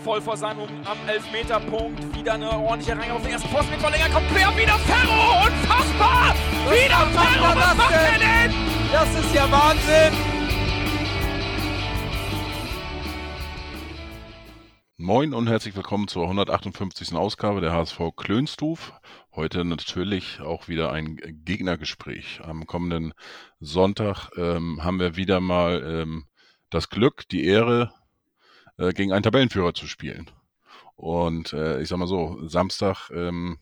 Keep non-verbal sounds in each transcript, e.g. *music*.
voll vor seinem am Elfmeterpunkt. Wieder eine ordentliche Reihe auf den ersten Posten mit Verlänger. Kommt quer, wieder Ferro. Unfassbar. Was wieder Ferro. er Was das macht er denn? denn? Das ist ja Wahnsinn! Moin und herzlich willkommen zur 158. Ausgabe der HSV Klönstuf. Heute natürlich auch wieder ein Gegnergespräch. Am kommenden Sonntag ähm, haben wir wieder mal ähm, das Glück, die Ehre, äh, gegen einen Tabellenführer zu spielen. Und äh, ich sag mal so, Samstag ähm,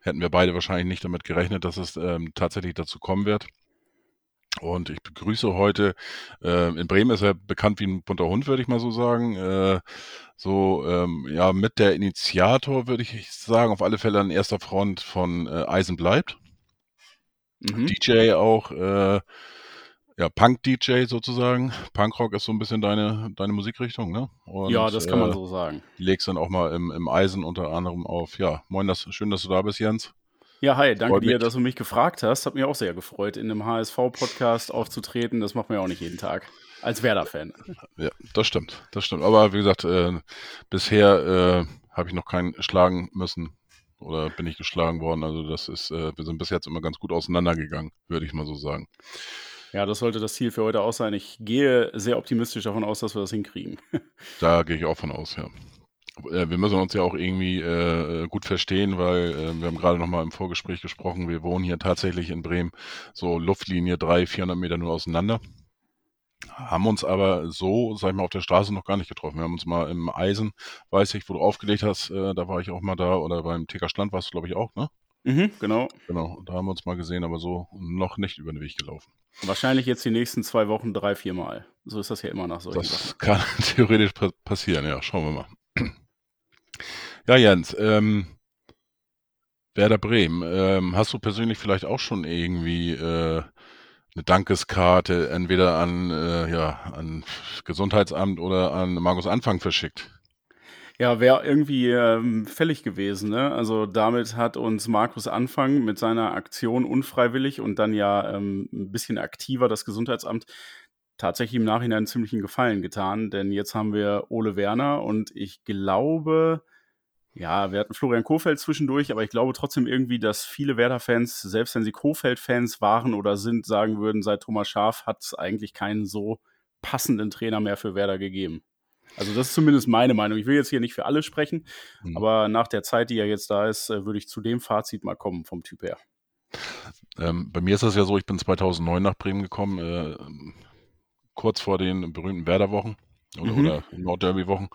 hätten wir beide wahrscheinlich nicht damit gerechnet, dass es ähm, tatsächlich dazu kommen wird. Und ich begrüße heute, äh, in Bremen ist er bekannt wie ein bunter Hund, würde ich mal so sagen. Äh, so, ähm, ja, mit der Initiator, würde ich sagen, auf alle Fälle an erster Front von äh, Eisen bleibt. Mhm. DJ auch, äh, ja, Punk-DJ sozusagen. Punkrock ist so ein bisschen deine, deine Musikrichtung, ne? Und, ja, das kann man äh, so sagen. Legst dann auch mal im, im Eisen unter anderem auf. Ja, moin, das, schön, dass du da bist, Jens. Ja, hi, danke Freut dir, mich. dass du mich gefragt hast. Hat mich auch sehr gefreut, in einem HSV-Podcast aufzutreten. Das macht man ja auch nicht jeden Tag. Als Werder-Fan. Ja, das stimmt, das stimmt. Aber wie gesagt, äh, bisher äh, habe ich noch keinen schlagen müssen oder bin ich geschlagen worden. Also das ist, äh, wir sind bis jetzt immer ganz gut auseinandergegangen, würde ich mal so sagen. Ja, das sollte das Ziel für heute auch sein. Ich gehe sehr optimistisch davon aus, dass wir das hinkriegen. *laughs* Da gehe ich auch von aus, ja. Äh, Wir müssen uns ja auch irgendwie äh, gut verstehen, weil äh, wir haben gerade noch mal im Vorgespräch gesprochen, wir wohnen hier tatsächlich in Bremen so Luftlinie 300, 400 Meter nur auseinander. Haben uns aber so, sag ich mal, auf der Straße noch gar nicht getroffen. Wir haben uns mal im Eisen, weiß ich, wo du aufgelegt hast, äh, da war ich auch mal da, oder beim TK Stand warst du, glaube ich, auch, ne? Mhm, genau. Genau, da haben wir uns mal gesehen, aber so noch nicht über den Weg gelaufen. Wahrscheinlich jetzt die nächsten zwei Wochen drei, vier Mal. So ist das ja immer nach solchen Sachen. Das kann *laughs* theoretisch pa passieren, ja, schauen wir mal. *clears throat* Ja, Jens, ähm, Werder Bremen, ähm, hast du persönlich vielleicht auch schon irgendwie äh, eine Dankeskarte entweder an, äh, ja, an Gesundheitsamt oder an Markus Anfang verschickt? Ja, wäre irgendwie ähm, fällig gewesen. Ne? Also damit hat uns Markus Anfang mit seiner Aktion unfreiwillig und dann ja ähm, ein bisschen aktiver das Gesundheitsamt tatsächlich im Nachhinein einen ziemlichen Gefallen getan. Denn jetzt haben wir Ole Werner und ich glaube, ja, wir hatten Florian Kofeld zwischendurch, aber ich glaube trotzdem irgendwie, dass viele Werder-Fans, selbst wenn sie Kofeld-Fans waren oder sind, sagen würden, seit Thomas Schaaf hat es eigentlich keinen so passenden Trainer mehr für Werder gegeben. Also das ist zumindest meine Meinung. Ich will jetzt hier nicht für alle sprechen, Hm. aber nach der Zeit, die ja jetzt da ist, äh, würde ich zu dem Fazit mal kommen vom Typ her. Ähm, bei mir ist das ja so, ich bin 2009 nach Bremen gekommen, äh, kurz vor den berühmten Werder-Wochen oder, Mhm. oder Nordderby-Wochen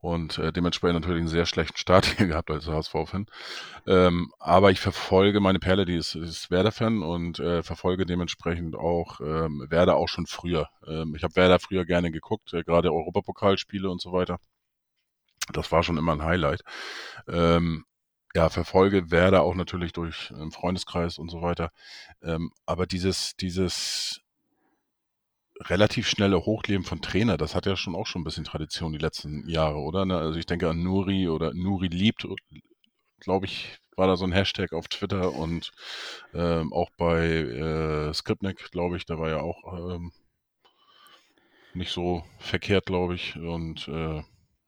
und äh, dementsprechend natürlich einen sehr schlechten Start *laughs* hier gehabt als HSV-Fan. Ähm, aber ich verfolge meine Perle, die ist, ist Werder-Fan und äh, verfolge dementsprechend auch ähm, Werder auch schon früher. Ähm, ich habe Werder früher gerne geguckt, äh, gerade Europapokalspiele und so weiter. Das war schon immer ein Highlight. Ähm, ja, verfolge Werder auch natürlich durch einen Freundeskreis und so weiter. Ähm, aber dieses, dieses relativ schnelle Hochleben von Trainer, das hat ja schon auch schon ein bisschen Tradition die letzten Jahre, oder? Ne? Also ich denke an Nuri oder Nuri liebt, glaube ich, war da so ein Hashtag auf Twitter und ähm, auch bei äh, Skripnik, glaube ich, da war ja auch ähm, nicht so verkehrt, glaube ich. Und äh,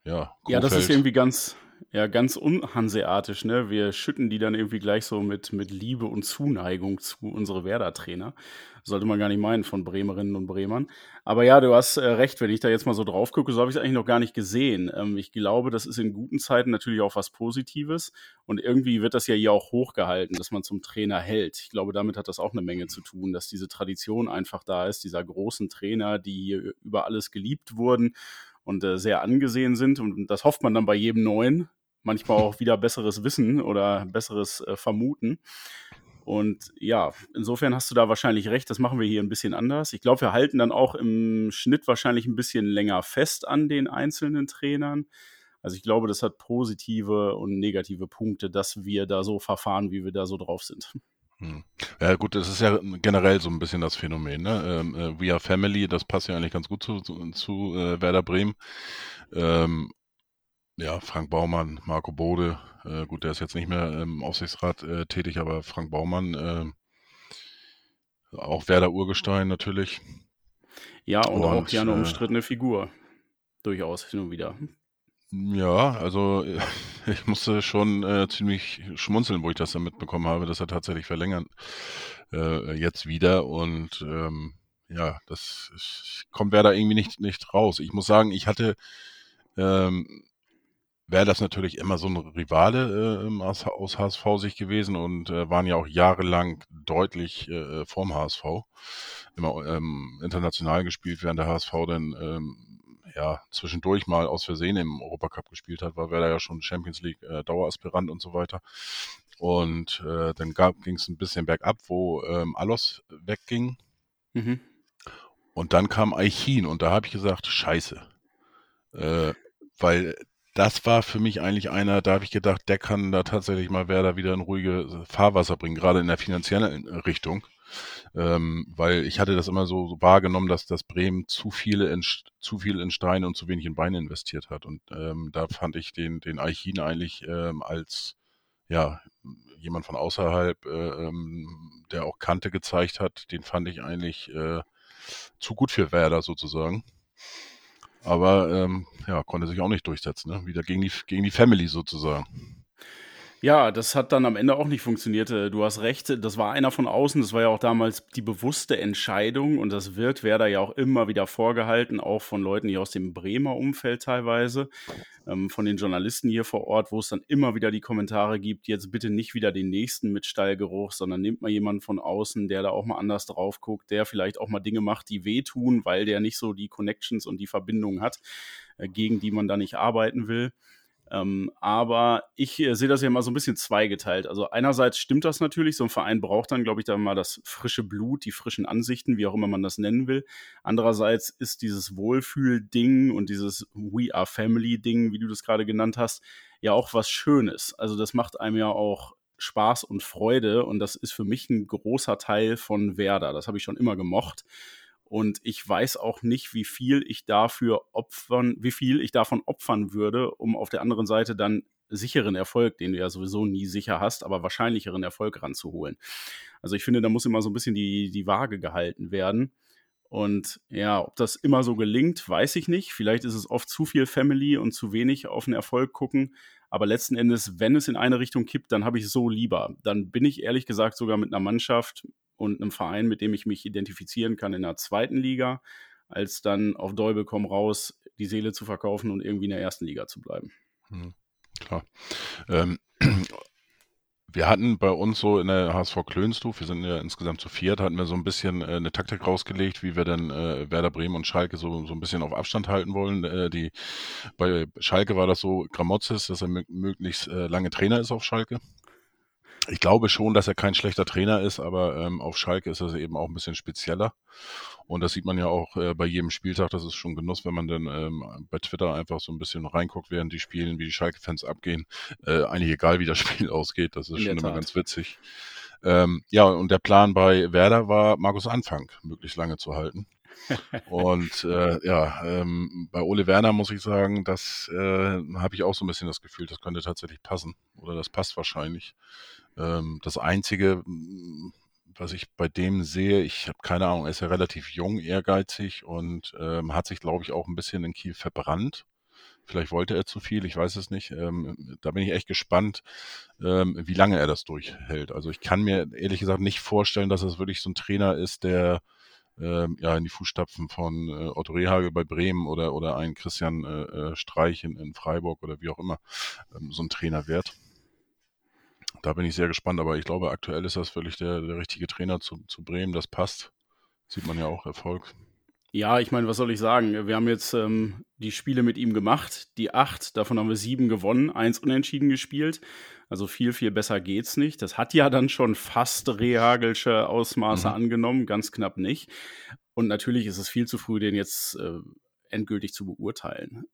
ja, Ja, das ist Kofeld- irgendwie ganz, ja, ganz unhanseatisch, ne? Wir schütten die dann irgendwie gleich so mit, mit Liebe und Zuneigung zu unsere Werder-Trainer. Sollte man gar nicht meinen von Bremerinnen und Bremern. Aber ja, du hast äh, recht, wenn ich da jetzt mal so drauf gucke, so habe ich es eigentlich noch gar nicht gesehen. Ähm, ich glaube, das ist in guten Zeiten natürlich auch was Positives. Und irgendwie wird das ja hier auch hochgehalten, dass man zum Trainer hält. Ich glaube, damit hat das auch eine Menge zu tun, dass diese Tradition einfach da ist, dieser großen Trainer, die hier über alles geliebt wurden und äh, sehr angesehen sind. Und das hofft man dann bei jedem Neuen. Manchmal auch wieder besseres Wissen oder besseres äh, Vermuten. Und ja, insofern hast du da wahrscheinlich recht. Das machen wir hier ein bisschen anders. Ich glaube, wir halten dann auch im Schnitt wahrscheinlich ein bisschen länger fest an den einzelnen Trainern. Also ich glaube, das hat positive und negative Punkte, dass wir da so verfahren, wie wir da so drauf sind. Hm. Ja gut, das ist ja generell so ein bisschen das Phänomen. Ne? Ähm, äh, We Are Family, das passt ja eigentlich ganz gut zu, zu, zu äh, Werder Bremen. Ähm, ja, Frank Baumann, Marco Bode, äh, gut, der ist jetzt nicht mehr im Aufsichtsrat äh, tätig, aber Frank Baumann, äh, auch Werder Urgestein natürlich. Ja, und, auch Und, ja eine umstrittene Figur. Durchaus hin und wieder. Ja, also *laughs* ich musste schon äh, ziemlich schmunzeln, wo ich das dann mitbekommen habe, dass er tatsächlich verlängern äh, jetzt wieder und ähm, ja, das ich kommt Werder irgendwie nicht, nicht raus. Ich muss sagen, ich hatte ähm, wäre das natürlich immer so ein Rivale äh, aus, aus HSV-Sicht gewesen und äh, waren ja auch jahrelang deutlich äh, vorm HSV. Immer ähm, international gespielt, während der HSV dann ähm, ja zwischendurch mal aus Versehen im Europacup gespielt hat, war da ja schon Champions League äh, Daueraspirant und so weiter. Und äh, dann ging es ein bisschen bergab, wo ähm, Alos wegging. Mhm. Und dann kam Eichin und da habe ich gesagt, scheiße. Äh, weil das war für mich eigentlich einer, da habe ich gedacht, der kann da tatsächlich mal Werder wieder in ruhige Fahrwasser bringen, gerade in der finanziellen Richtung. Ähm, weil ich hatte das immer so, so wahrgenommen, dass das Bremen zu viele in, zu viel in Steine und zu wenig in Beine investiert hat. Und ähm, da fand ich den, den Eichin eigentlich ähm, als ja, jemand von außerhalb, äh, ähm, der auch Kante gezeigt hat, den fand ich eigentlich äh, zu gut für Werder sozusagen. Aber ähm, ja, konnte sich auch nicht durchsetzen, ne? Wieder gegen die, gegen die Family sozusagen. Ja, das hat dann am Ende auch nicht funktioniert. Äh, du hast recht, das war einer von außen, das war ja auch damals die bewusste Entscheidung und das wird Werder ja auch immer wieder vorgehalten, auch von Leuten hier aus dem Bremer Umfeld teilweise, ähm, von den Journalisten hier vor Ort, wo es dann immer wieder die Kommentare gibt, jetzt bitte nicht wieder den nächsten mit Stallgeruch, sondern nehmt mal jemanden von außen, der da auch mal anders drauf guckt, der vielleicht auch mal Dinge macht, die wehtun, weil der nicht so die Connections und die Verbindungen hat, äh, gegen die man da nicht arbeiten will. Ähm, aber ich äh, sehe das ja mal so ein bisschen zweigeteilt. Also einerseits stimmt das natürlich, so ein Verein braucht dann, glaube ich, da mal das frische Blut, die frischen Ansichten, wie auch immer man das nennen will. Andererseits ist dieses Wohlfühl-Ding und dieses We are Family-Ding, wie du das gerade genannt hast, ja auch was Schönes. Also das macht einem ja auch Spaß und Freude und das ist für mich ein großer Teil von Werder. Das habe ich schon immer gemocht. Und ich weiß auch nicht, wie viel ich dafür opfern, wie viel ich davon opfern würde, um auf der anderen Seite dann sicheren Erfolg, den du ja sowieso nie sicher hast, aber wahrscheinlicheren Erfolg ranzuholen. Also ich finde, da muss immer so ein bisschen die, die Waage gehalten werden. Und ja, ob das immer so gelingt, weiß ich nicht. Vielleicht ist es oft zu viel Family und zu wenig auf den Erfolg gucken. Aber letzten Endes, wenn es in eine Richtung kippt, dann habe ich es so lieber. Dann bin ich ehrlich gesagt sogar mit einer Mannschaft, und einem Verein, mit dem ich mich identifizieren kann in der zweiten Liga, als dann auf Däubel komm raus die Seele zu verkaufen und irgendwie in der ersten Liga zu bleiben. Hm, klar. Ähm, *clears throat* wir hatten bei uns so in der HSV Klönstuf, wir sind ja insgesamt zu viert, hatten wir so ein bisschen äh, eine Taktik rausgelegt, wie wir dann äh, Werder Bremen und Schalke so, so ein bisschen auf Abstand halten wollen. Äh, die, bei Schalke war das so Gramozis, dass er möglichst äh, lange Trainer ist auf Schalke. Ich glaube schon, dass er kein schlechter Trainer ist, aber ähm, auf Schalke ist er eben auch ein bisschen spezieller. Und das sieht man ja auch äh, bei jedem Spieltag. Das ist schon Genuss, wenn man dann ähm, bei Twitter einfach so ein bisschen reinguckt, während die spielen, wie die Schalke-Fans abgehen. Äh, eigentlich egal, wie das *laughs* Spiel ausgeht. Das ist schon immer ganz witzig. Ähm, ja, und der Plan bei Werder war, Markus Anfang möglichst lange zu halten. und *laughs* äh, ja, ähm, bei Ole Werner muss ich sagen, das äh, habe ich auch so ein bisschen das Gefühl, das könnte tatsächlich passen. Oder das passt wahrscheinlich. Ähm, das Einzige, was ich bei dem sehe, ich habe keine Ahnung, er ist ja relativ jung, ehrgeizig und ähm, hat sich, glaube ich, auch ein bisschen in Kiel verbrannt. Vielleicht wollte er zu viel, ich weiß es nicht. Ähm, da bin ich echt gespannt, ähm, wie lange er das durchhält. Also ich kann mir ehrlich gesagt nicht vorstellen, dass es wirklich so ein Trainer ist, der ähm, ja in die Fußstapfen von äh, Otto Rehagel bei Bremen oder oder ein Christian äh, äh Streich in, in Freiburg oder wie auch immer ähm, so ein Trainer wird da bin ich sehr gespannt, aber ich glaube, aktuell ist das wirklich der, der richtige Trainer zu, zu Bremen. Das passt. Sieht man ja auch Erfolg. Ja, ich meine, was soll ich sagen? Wir haben jetzt ähm, die Spiele mit ihm gemacht, die acht, davon haben wir sieben gewonnen, eins unentschieden gespielt. Also viel, viel besser geht's nicht. Das hat ja dann schon fast rehagelsche Ausmaße mhm. angenommen, ganz knapp nicht. Und natürlich ist es viel zu früh, den jetzt äh, endgültig zu beurteilen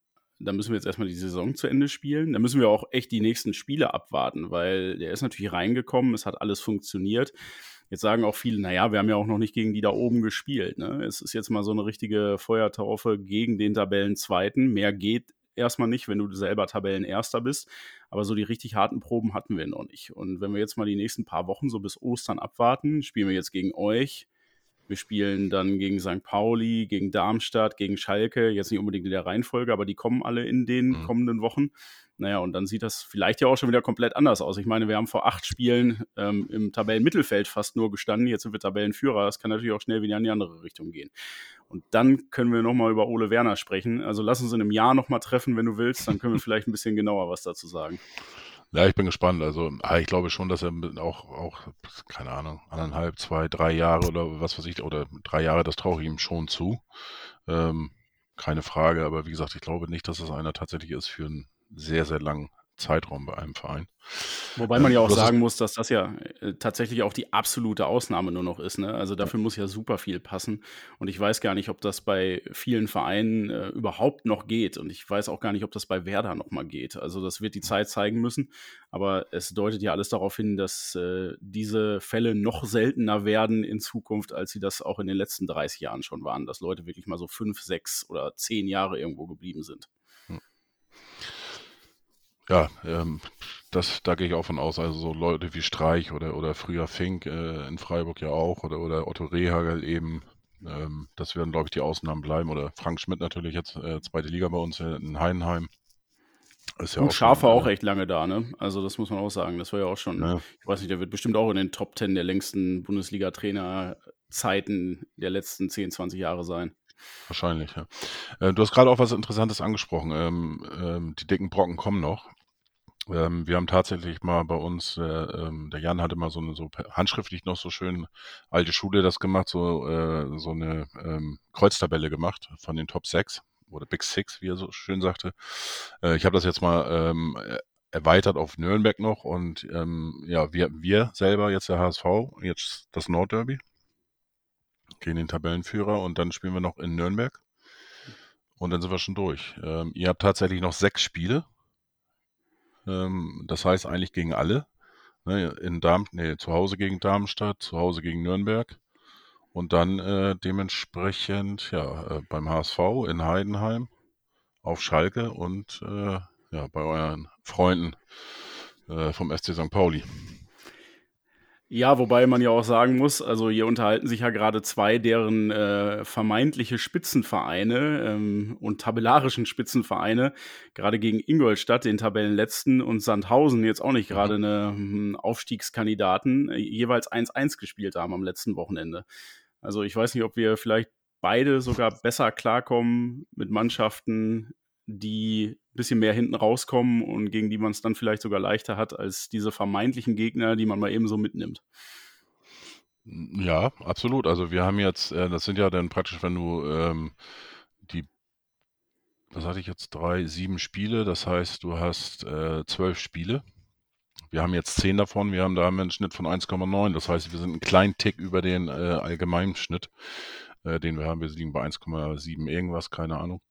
da müssen wir jetzt erstmal die Saison zu Ende spielen. Da müssen wir auch echt die nächsten Spiele abwarten, weil der ist natürlich reingekommen, es hat alles funktioniert. Jetzt sagen auch viele, naja, wir haben ja auch noch nicht gegen die da oben gespielt. Ne? Es ist jetzt mal so eine richtige Feuertaufe gegen den Tabellenzweiten. Mehr geht erstmal nicht, wenn du selber Tabellenerster bist. Aber so die richtig harten Proben hatten wir noch nicht. Und wenn wir jetzt mal die nächsten paar Wochen so bis Ostern abwarten, spielen wir jetzt gegen euch, Wir spielen dann gegen St. Pauli, gegen Darmstadt, gegen Schalke, jetzt nicht unbedingt in der Reihenfolge, aber die kommen alle in den mhm. kommenden Wochen. Naja, und dann sieht das vielleicht ja auch schon wieder komplett anders aus. Ich meine, wir haben vor acht Spielen ähm, im Tabellenmittelfeld fast nur gestanden. Jetzt sind wir Tabellenführer. Das kann natürlich auch schnell wieder in die andere Richtung gehen. Und dann können wir nochmal über Ole Werner sprechen. Also lass uns in einem Jahr nochmal treffen, wenn du willst. Dann können wir *laughs* vielleicht ein bisschen genauer was dazu sagen. Ja, ich bin gespannt. Also, ah, ich glaube schon, dass er auch, auch, keine Ahnung, anderthalb, zwei, drei Jahre oder was weiß ich, oder drei Jahre, das traue ich ihm schon zu. Ähm, keine Frage, aber wie gesagt, ich glaube nicht, dass es einer tatsächlich ist für einen sehr, sehr langen Zeitraum bei einem Verein. Wobei man ja auch sagen muss, dass das ja äh, tatsächlich auch die absolute Ausnahme nur noch ist. Ne? Also dafür muss ja super viel passen. Und ich weiß gar nicht, ob das bei vielen Vereinen äh, überhaupt noch geht. Und ich weiß auch gar nicht, ob das bei Werder noch mal geht. Also das wird die Zeit zeigen müssen. Aber es deutet ja alles darauf hin, dass äh, diese Fälle noch seltener werden in Zukunft, als sie das auch in den letzten 30 Jahren schon waren. Dass Leute wirklich mal so fünf, sechs oder zehn Jahre irgendwo geblieben sind. Ja, ähm, das, da gehe ich auch von aus. Also so Leute wie Streich oder, oder früher Fink äh, in Freiburg ja auch oder, oder Otto Rehagel eben. Ähm, das werden, glaube ich, die Ausnahmen bleiben. Oder Frank Schmidt natürlich jetzt äh, zweite Liga bei uns in Heidenheim. Ist ja Und auch Schafe auch echt lange da, ne? Also das muss man auch sagen. Das war ja auch schon, ja. ich weiß nicht, der wird bestimmt auch in den Top Ten der längsten Bundesliga-Trainer-Zeiten der letzten 10, 20 Jahre sein. Wahrscheinlich, ja. Äh, du hast gerade auch was Interessantes angesprochen. Ähm, ähm, die dicken Brocken kommen noch. Ähm, wir haben tatsächlich mal bei uns, äh, ähm, der Jan hatte mal so eine so handschriftlich noch so schön alte Schule das gemacht, so, äh, so eine ähm, Kreuztabelle gemacht von den Top 6 oder Big Six, wie er so schön sagte. Äh, ich habe das jetzt mal ähm, erweitert auf Nürnberg noch und ähm, ja, wir, wir selber, jetzt der HSV, jetzt das Nordderby gegen den Tabellenführer und dann spielen wir noch in Nürnberg. Und dann sind wir schon durch. Ähm, ihr habt tatsächlich noch sechs Spiele. Ähm, das heißt eigentlich gegen alle. Ne, in Darm nee, zu Hause gegen Darmstadt, zu Hause gegen Nürnberg. Und dann äh, dementsprechend ja, äh, beim HSV in Heidenheim, auf Schalke und äh, ja, bei euren Freunden äh, vom SC St. Pauli. Ja, wobei man ja auch sagen muss, also hier unterhalten sich ja gerade zwei deren äh, vermeintliche Spitzenvereine ähm, und tabellarischen Spitzenvereine, gerade gegen Ingolstadt, den Tabellenletzten, und Sandhausen, jetzt auch nicht mhm. gerade eine hm, Aufstiegskandidaten, äh, jeweils 1-1 gespielt haben am letzten Wochenende. Also ich weiß nicht, ob wir vielleicht beide sogar besser klarkommen mit Mannschaften, die bisschen mehr hinten rauskommen und gegen die man es dann vielleicht sogar leichter hat als diese vermeintlichen Gegner, die man mal eben so mitnimmt. Ja, absolut. Also wir haben jetzt, äh, das sind ja dann praktisch, wenn du ähm, die, was hatte ich jetzt, drei, sieben Spiele, das heißt, du hast äh, zwölf Spiele. Wir haben jetzt zehn davon, wir haben da einen Schnitt von 1,9. Das heißt, wir sind einen kleinen Tick über den äh, allgemeinen Schnitt, äh, den wir haben. Wir liegen bei 1,7 irgendwas, keine Ahnung.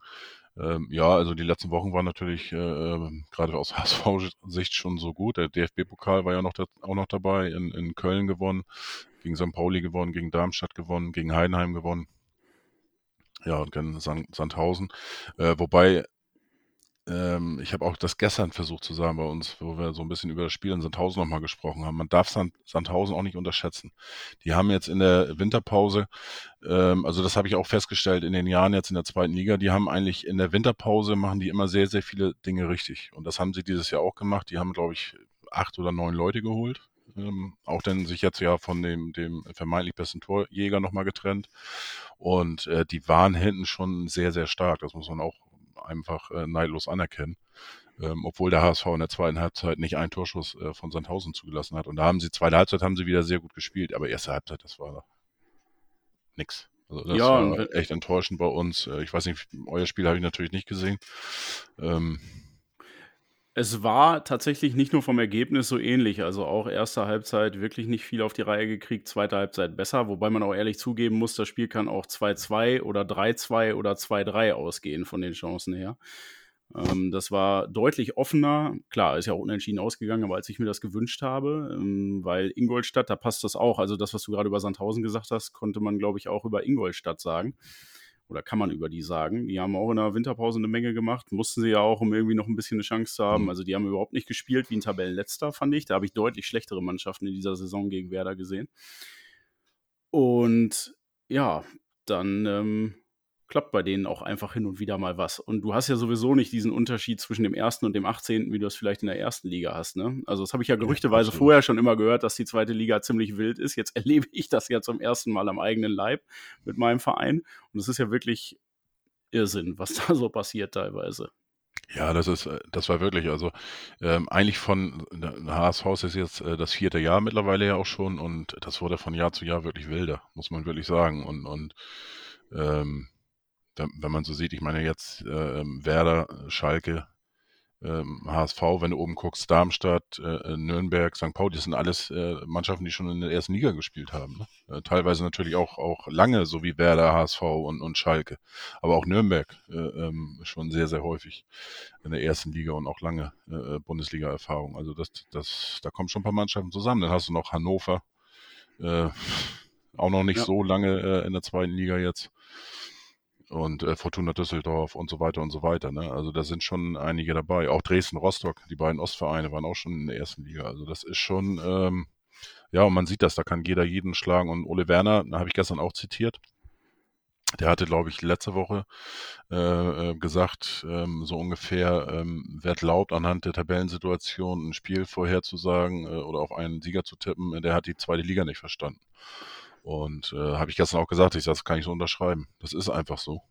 Ähm, ja, also die letzten Wochen waren natürlich äh, ähm, gerade aus *laughs* HSV-Sicht schon so gut. Der DFB-Pokal war ja noch da, auch noch dabei, in, in Köln gewonnen, gegen St. Pauli gewonnen, gegen Darmstadt gewonnen, gegen Heidenheim gewonnen. Ja, und gegen Sandhausen. Äh, wobei ähm, ich habe auch das gestern versucht zu sagen bei uns, wo wir so ein bisschen über das Spiel in Sandhausen nochmal gesprochen haben. Man darf Sand, Sandhausen auch nicht unterschätzen. Die haben jetzt in der Winterpause, ähm, also das habe ich auch festgestellt in den Jahren jetzt in der zweiten Liga, die haben eigentlich in der Winterpause machen die immer sehr, sehr viele Dinge richtig. Und das haben sie dieses Jahr auch gemacht. Die haben, glaube ich, acht oder neun Leute geholt. Ähm, auch dann sich jetzt ja von dem, dem vermeintlich besten Torjäger nochmal getrennt. Und äh, die waren hinten schon sehr, sehr stark. Das muss man auch einfach äh, neidlos anerkennen. Ähm, obwohl der HSV in der zweiten Halbzeit nicht einen Torschuss äh, von Sandhausen zugelassen hat. Und da haben sie, zweite Halbzeit haben sie wieder sehr gut gespielt, aber erste Halbzeit, das war nix. Also das ja, war echt enttäuschend bei uns. Äh, ich weiß nicht, euer Spiel habe ich natürlich nicht gesehen. Ähm, es war tatsächlich nicht nur vom Ergebnis so ähnlich. Also auch erste Halbzeit wirklich nicht viel auf die Reihe gekriegt, zweite Halbzeit besser. Wobei man auch ehrlich zugeben muss, das Spiel kann auch 2-2 oder 3-2 oder 2-3 ausgehen von den Chancen her. Ähm, das war deutlich offener. Klar, ist ja auch unentschieden ausgegangen, aber als ich mir das gewünscht habe, ähm, weil Ingolstadt, da passt das auch. Also das, was du gerade über Sandhausen gesagt hast, konnte man, glaube ich, auch über Ingolstadt sagen oder kann man über die sagen. Die haben auch in der Winterpause eine Menge gemacht, mussten sie ja auch, um irgendwie noch ein bisschen eine Chance zu haben. Mhm. Also die haben überhaupt nicht gespielt wie ein Tabellenletzter, fand ich. Da habe ich deutlich schlechtere Mannschaften in dieser Saison gegen Werder gesehen. Und ja, dann ähm, klappt bei denen auch einfach hin und wieder mal was. Und du hast ja sowieso nicht diesen Unterschied zwischen dem ersten und dem 18., wie du es vielleicht in der ersten Liga hast. Ne? Also, das habe ich ja gerüchteweise ja, vorher schon immer gehört, dass die zweite Liga ziemlich wild ist. Jetzt *laughs* erlebe ich das ja zum ersten Mal am eigenen Leib mit meinem Verein. Und es ist ja wirklich Irrsinn, was *laughs* da so passiert teilweise. Ja, das ist, äh, das war wirklich, also ähm, eigentlich von HSV ist jetzt äh, das vierte Jahr mittlerweile ja auch schon und das wurde von Jahr zu Jahr wirklich wilder, muss man wirklich sagen. Und, und ähm, wenn, wenn man so sieht, ich meine jetzt äh, Werder, Schalke, ähm, HSV, wenn du oben guckst, Darmstadt, äh, Nürnberg, St. Pauli, das sind alles äh, Mannschaften, die schon in der ersten Liga gespielt haben. Ne? Äh, teilweise natürlich auch, auch lange, so wie Werder, HSV und, und Schalke. Aber auch Nürnberg äh, ähm, schon sehr, sehr häufig in der ersten Liga und auch lange äh, Bundesliga-Erfahrung. Also das, das, da kommen schon ein paar Mannschaften zusammen. Dann hast du noch Hannover, äh, auch noch nicht ja. so lange in der zweiten Liga jetzt und äh, Fortuna Düsseldorf und so weiter und so weiter. Ne? Also da sind schon einige dabei. Auch Dresden, Rostock, die beiden Ostvereine waren auch schon in der ersten Liga. Also das ist schon, ähm, ja, und man sieht das, da kann jeder jeden schlagen. Und Ole Werner, habe ich gestern auch zitiert, der hatte, glaube ich, letzte Woche äh, äh, gesagt, ähm, so ungefähr, ähm, wer glaubt, anhand der Tabellensituation ein Spiel vorherzusagen äh, oder auf einen Sieger zu tippen, der hat die zweite Liga nicht verstanden. Und äh, habe ich gestern auch gesagt, ich sage, das kann ich so unterschreiben. Das ist einfach so.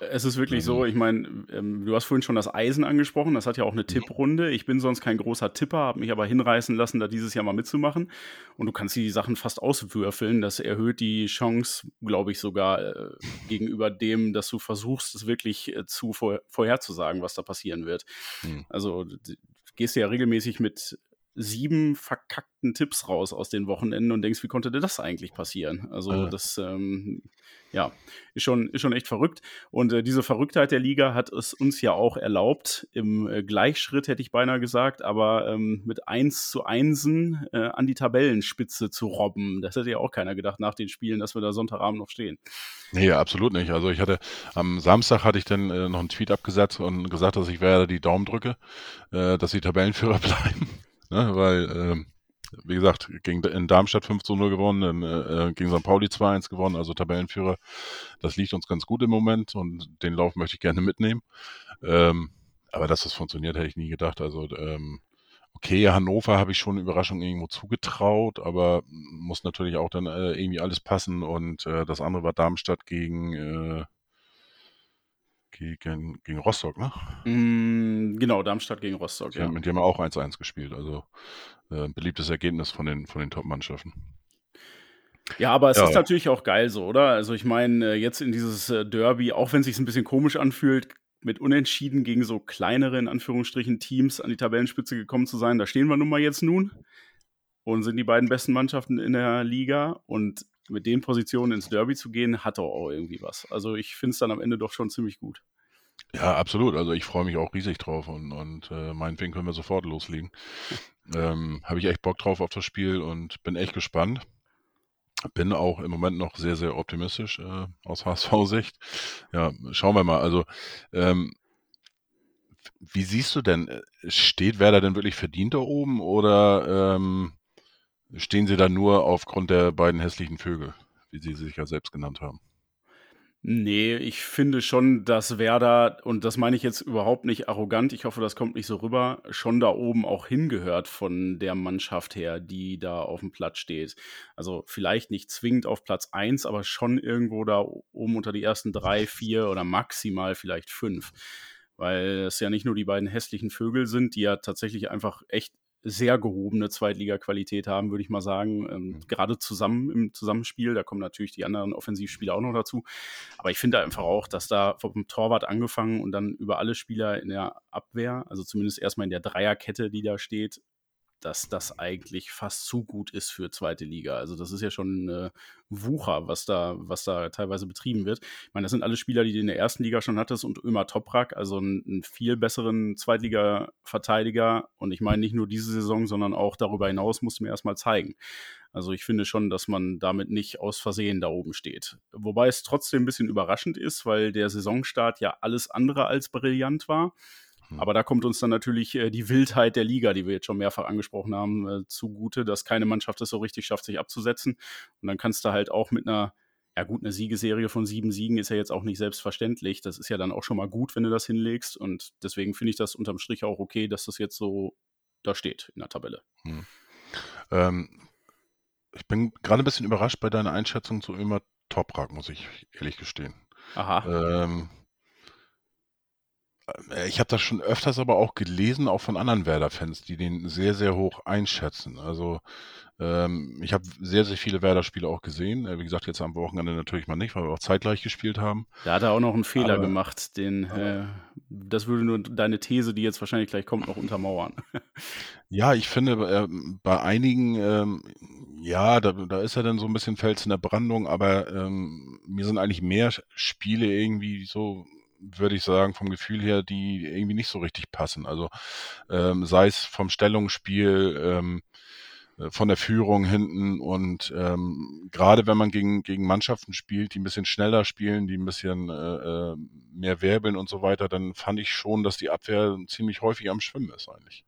Es ist wirklich so, ich meine, ähm, du hast vorhin schon das Eisen angesprochen, das hat ja auch eine Tipprunde. Ich bin sonst kein großer Tipper, habe mich aber hinreißen lassen, da dieses Jahr mal mitzumachen. Und du kannst die Sachen fast auswürfeln. Das erhöht die Chance, glaube ich, sogar äh, *laughs* gegenüber dem, dass du versuchst, es wirklich äh, zu vor, vorherzusagen, was da passieren wird. Mhm. Also du gehst ja regelmäßig mit sieben verkackten Tipps raus aus den Wochenenden und denkst, wie konnte dir das eigentlich passieren? Also ja. das, ähm, ja, ist schon, ist schon echt verrückt. Und äh, diese Verrücktheit der Liga hat es uns ja auch erlaubt, im äh, Gleichschritt hätte ich beinahe gesagt, aber ähm, mit 1 zu 1 äh, an die Tabellenspitze zu robben. Das hätte ja auch keiner gedacht nach den Spielen, dass wir da Sonntagabend noch stehen. Nee, absolut nicht. Also ich hatte am Samstag hatte ich dann äh, noch einen Tweet abgesetzt und gesagt, dass ich werde die Daumen drücke, äh, dass die Tabellenführer *laughs* bleiben ne? weil, ähm, wie gesagt, gegen, in Darmstadt 5 zu 0 gewonnen, in, äh, gegen St. Pauli 2-1 gewonnen, also Tabellenführer. Das liegt uns ganz gut im Moment und den Lauf möchte ich gerne mitnehmen. Ähm, aber dass das funktioniert, hätte ich nie gedacht. Also, ähm, okay, Hannover habe ich schon eine Überraschung irgendwo zugetraut, aber muss natürlich auch dann äh, irgendwie alles passen und äh, das andere war Darmstadt gegen, äh, gegen, gegen Rostock, ne? Mm, genau, Darmstadt gegen Rostock, ja. Mit dem haben auch 1-1 gespielt. Also äh, beliebtes Ergebnis von den, von den Top-Mannschaften. Ja, aber es ja. ist natürlich auch geil so, oder? Also ich meine, äh, jetzt in dieses äh, Derby, auch wenn es sich ein bisschen komisch anfühlt, mit Unentschieden gegen so kleinere, in Anführungsstrichen, Teams an die Tabellenspitze gekommen zu sein, da stehen wir nun mal jetzt nun und sind die beiden besten Mannschaften in der Liga und mit den Positionen ins Derby zu gehen, hat doch auch irgendwie was. Also ich finde es dann am Ende doch schon ziemlich gut. Ja, absolut. Also ich freue mich auch riesig drauf und, und äh, meinetwegen können wir sofort loslegen. *laughs* Ähm, Habe ich echt Bock drauf auf das Spiel und bin echt gespannt. Bin auch im Moment noch sehr, sehr optimistisch äh, aus HSV-Sicht. Ja, schauen wir mal. Also, ähm, wie siehst du denn, äh, steht Werder denn wirklich verdient da oben oder ähm, stehen sie da nur aufgrund der beiden hässlichen Vögel, wie sie sich ja selbst genannt haben? Nee, ich finde schon, dass Werder, und das meine ich jetzt überhaupt nicht arrogant, ich hoffe, das kommt nicht so rüber, schon da oben auch hingehört von der Mannschaft her, die da auf dem Platz steht. Also vielleicht nicht zwingend auf Platz 1, aber schon irgendwo da oben unter die ersten drei, vier oder maximal vielleicht fünf. Weil es ja nicht nur die beiden hässlichen Vögel sind, die ja tatsächlich einfach echt sehr gehobene Zweitliga-Qualität haben, würde ich mal sagen. Ähm, mhm. Gerade zusammen im Zusammenspiel, da kommen natürlich die anderen Offensivspieler auch noch dazu. Aber ich finde einfach auch, dass da vom Torwart angefangen und dann über alle Spieler in der Abwehr, also zumindest erstmal in der Dreierkette, die da steht, dass das eigentlich fast zu gut ist für zweite Liga. Also das ist ja schon eine Wucher, was da, was da teilweise betrieben wird. Ich meine, das sind alle Spieler, die du in der ersten Liga schon hattest und Ömer Toprak, also einen, einen viel besseren Zweitliga-Verteidiger. Und ich meine nicht nur diese Saison, sondern auch darüber hinaus musst du mir erstmal zeigen. Also ich finde schon, dass man damit nicht aus Versehen da oben steht. Wobei es trotzdem ein bisschen überraschend ist, weil der Saisonstart ja alles andere als brillant war. Hm. Aber da kommt uns dann natürlich äh, die Wildheit der Liga, die wir jetzt schon mehrfach angesprochen haben, äh, zugute, dass keine Mannschaft es so richtig schafft, sich abzusetzen. Und dann kannst du halt auch mit einer ja gut, eine Siegeserie von sieben Siegen ist ja jetzt auch nicht selbstverständlich. Das ist ja dann auch schon mal gut, wenn du das hinlegst. Und deswegen finde ich das unterm Strich auch okay, dass das jetzt so da steht in der Tabelle. Hm. Ähm, ich bin gerade ein bisschen überrascht bei deiner Einschätzung zu Ömer Toprak, muss ich ehrlich gestehen. Aha. Ähm, äh, ich habe das schon öfters aber auch gelesen, auch von anderen Werder-Fans, die den sehr, sehr hoch einschätzen. Also ähm, ich habe sehr, sehr viele Werder-Spiele auch gesehen. Äh, wie gesagt, jetzt am Wochenende natürlich mal nicht, weil wir auch zeitgleich gespielt haben. Da hat er auch noch einen Fehler aber, gemacht. Den, äh, das würde nur deine These, die jetzt wahrscheinlich gleich kommt, noch untermauern. *laughs* ja, ich finde, äh, bei einigen, ähm, ja, da, da, ist er dann so ein bisschen Fels in der Brandung, aber ähm, mir sind eigentlich mehr Spiele irgendwie so würde ich sagen, vom Gefühl her, die irgendwie nicht so richtig passen. Also ähm, sei es vom Stellungsspiel, ähm, äh, von der Führung hinten und ähm, gerade wenn man gegen, gegen Mannschaften spielt, die ein bisschen schneller spielen, die ein bisschen äh, äh mehr wirbeln und so weiter, dann fand ich schon, dass die Abwehr ziemlich häufig am Schwimmen ist eigentlich.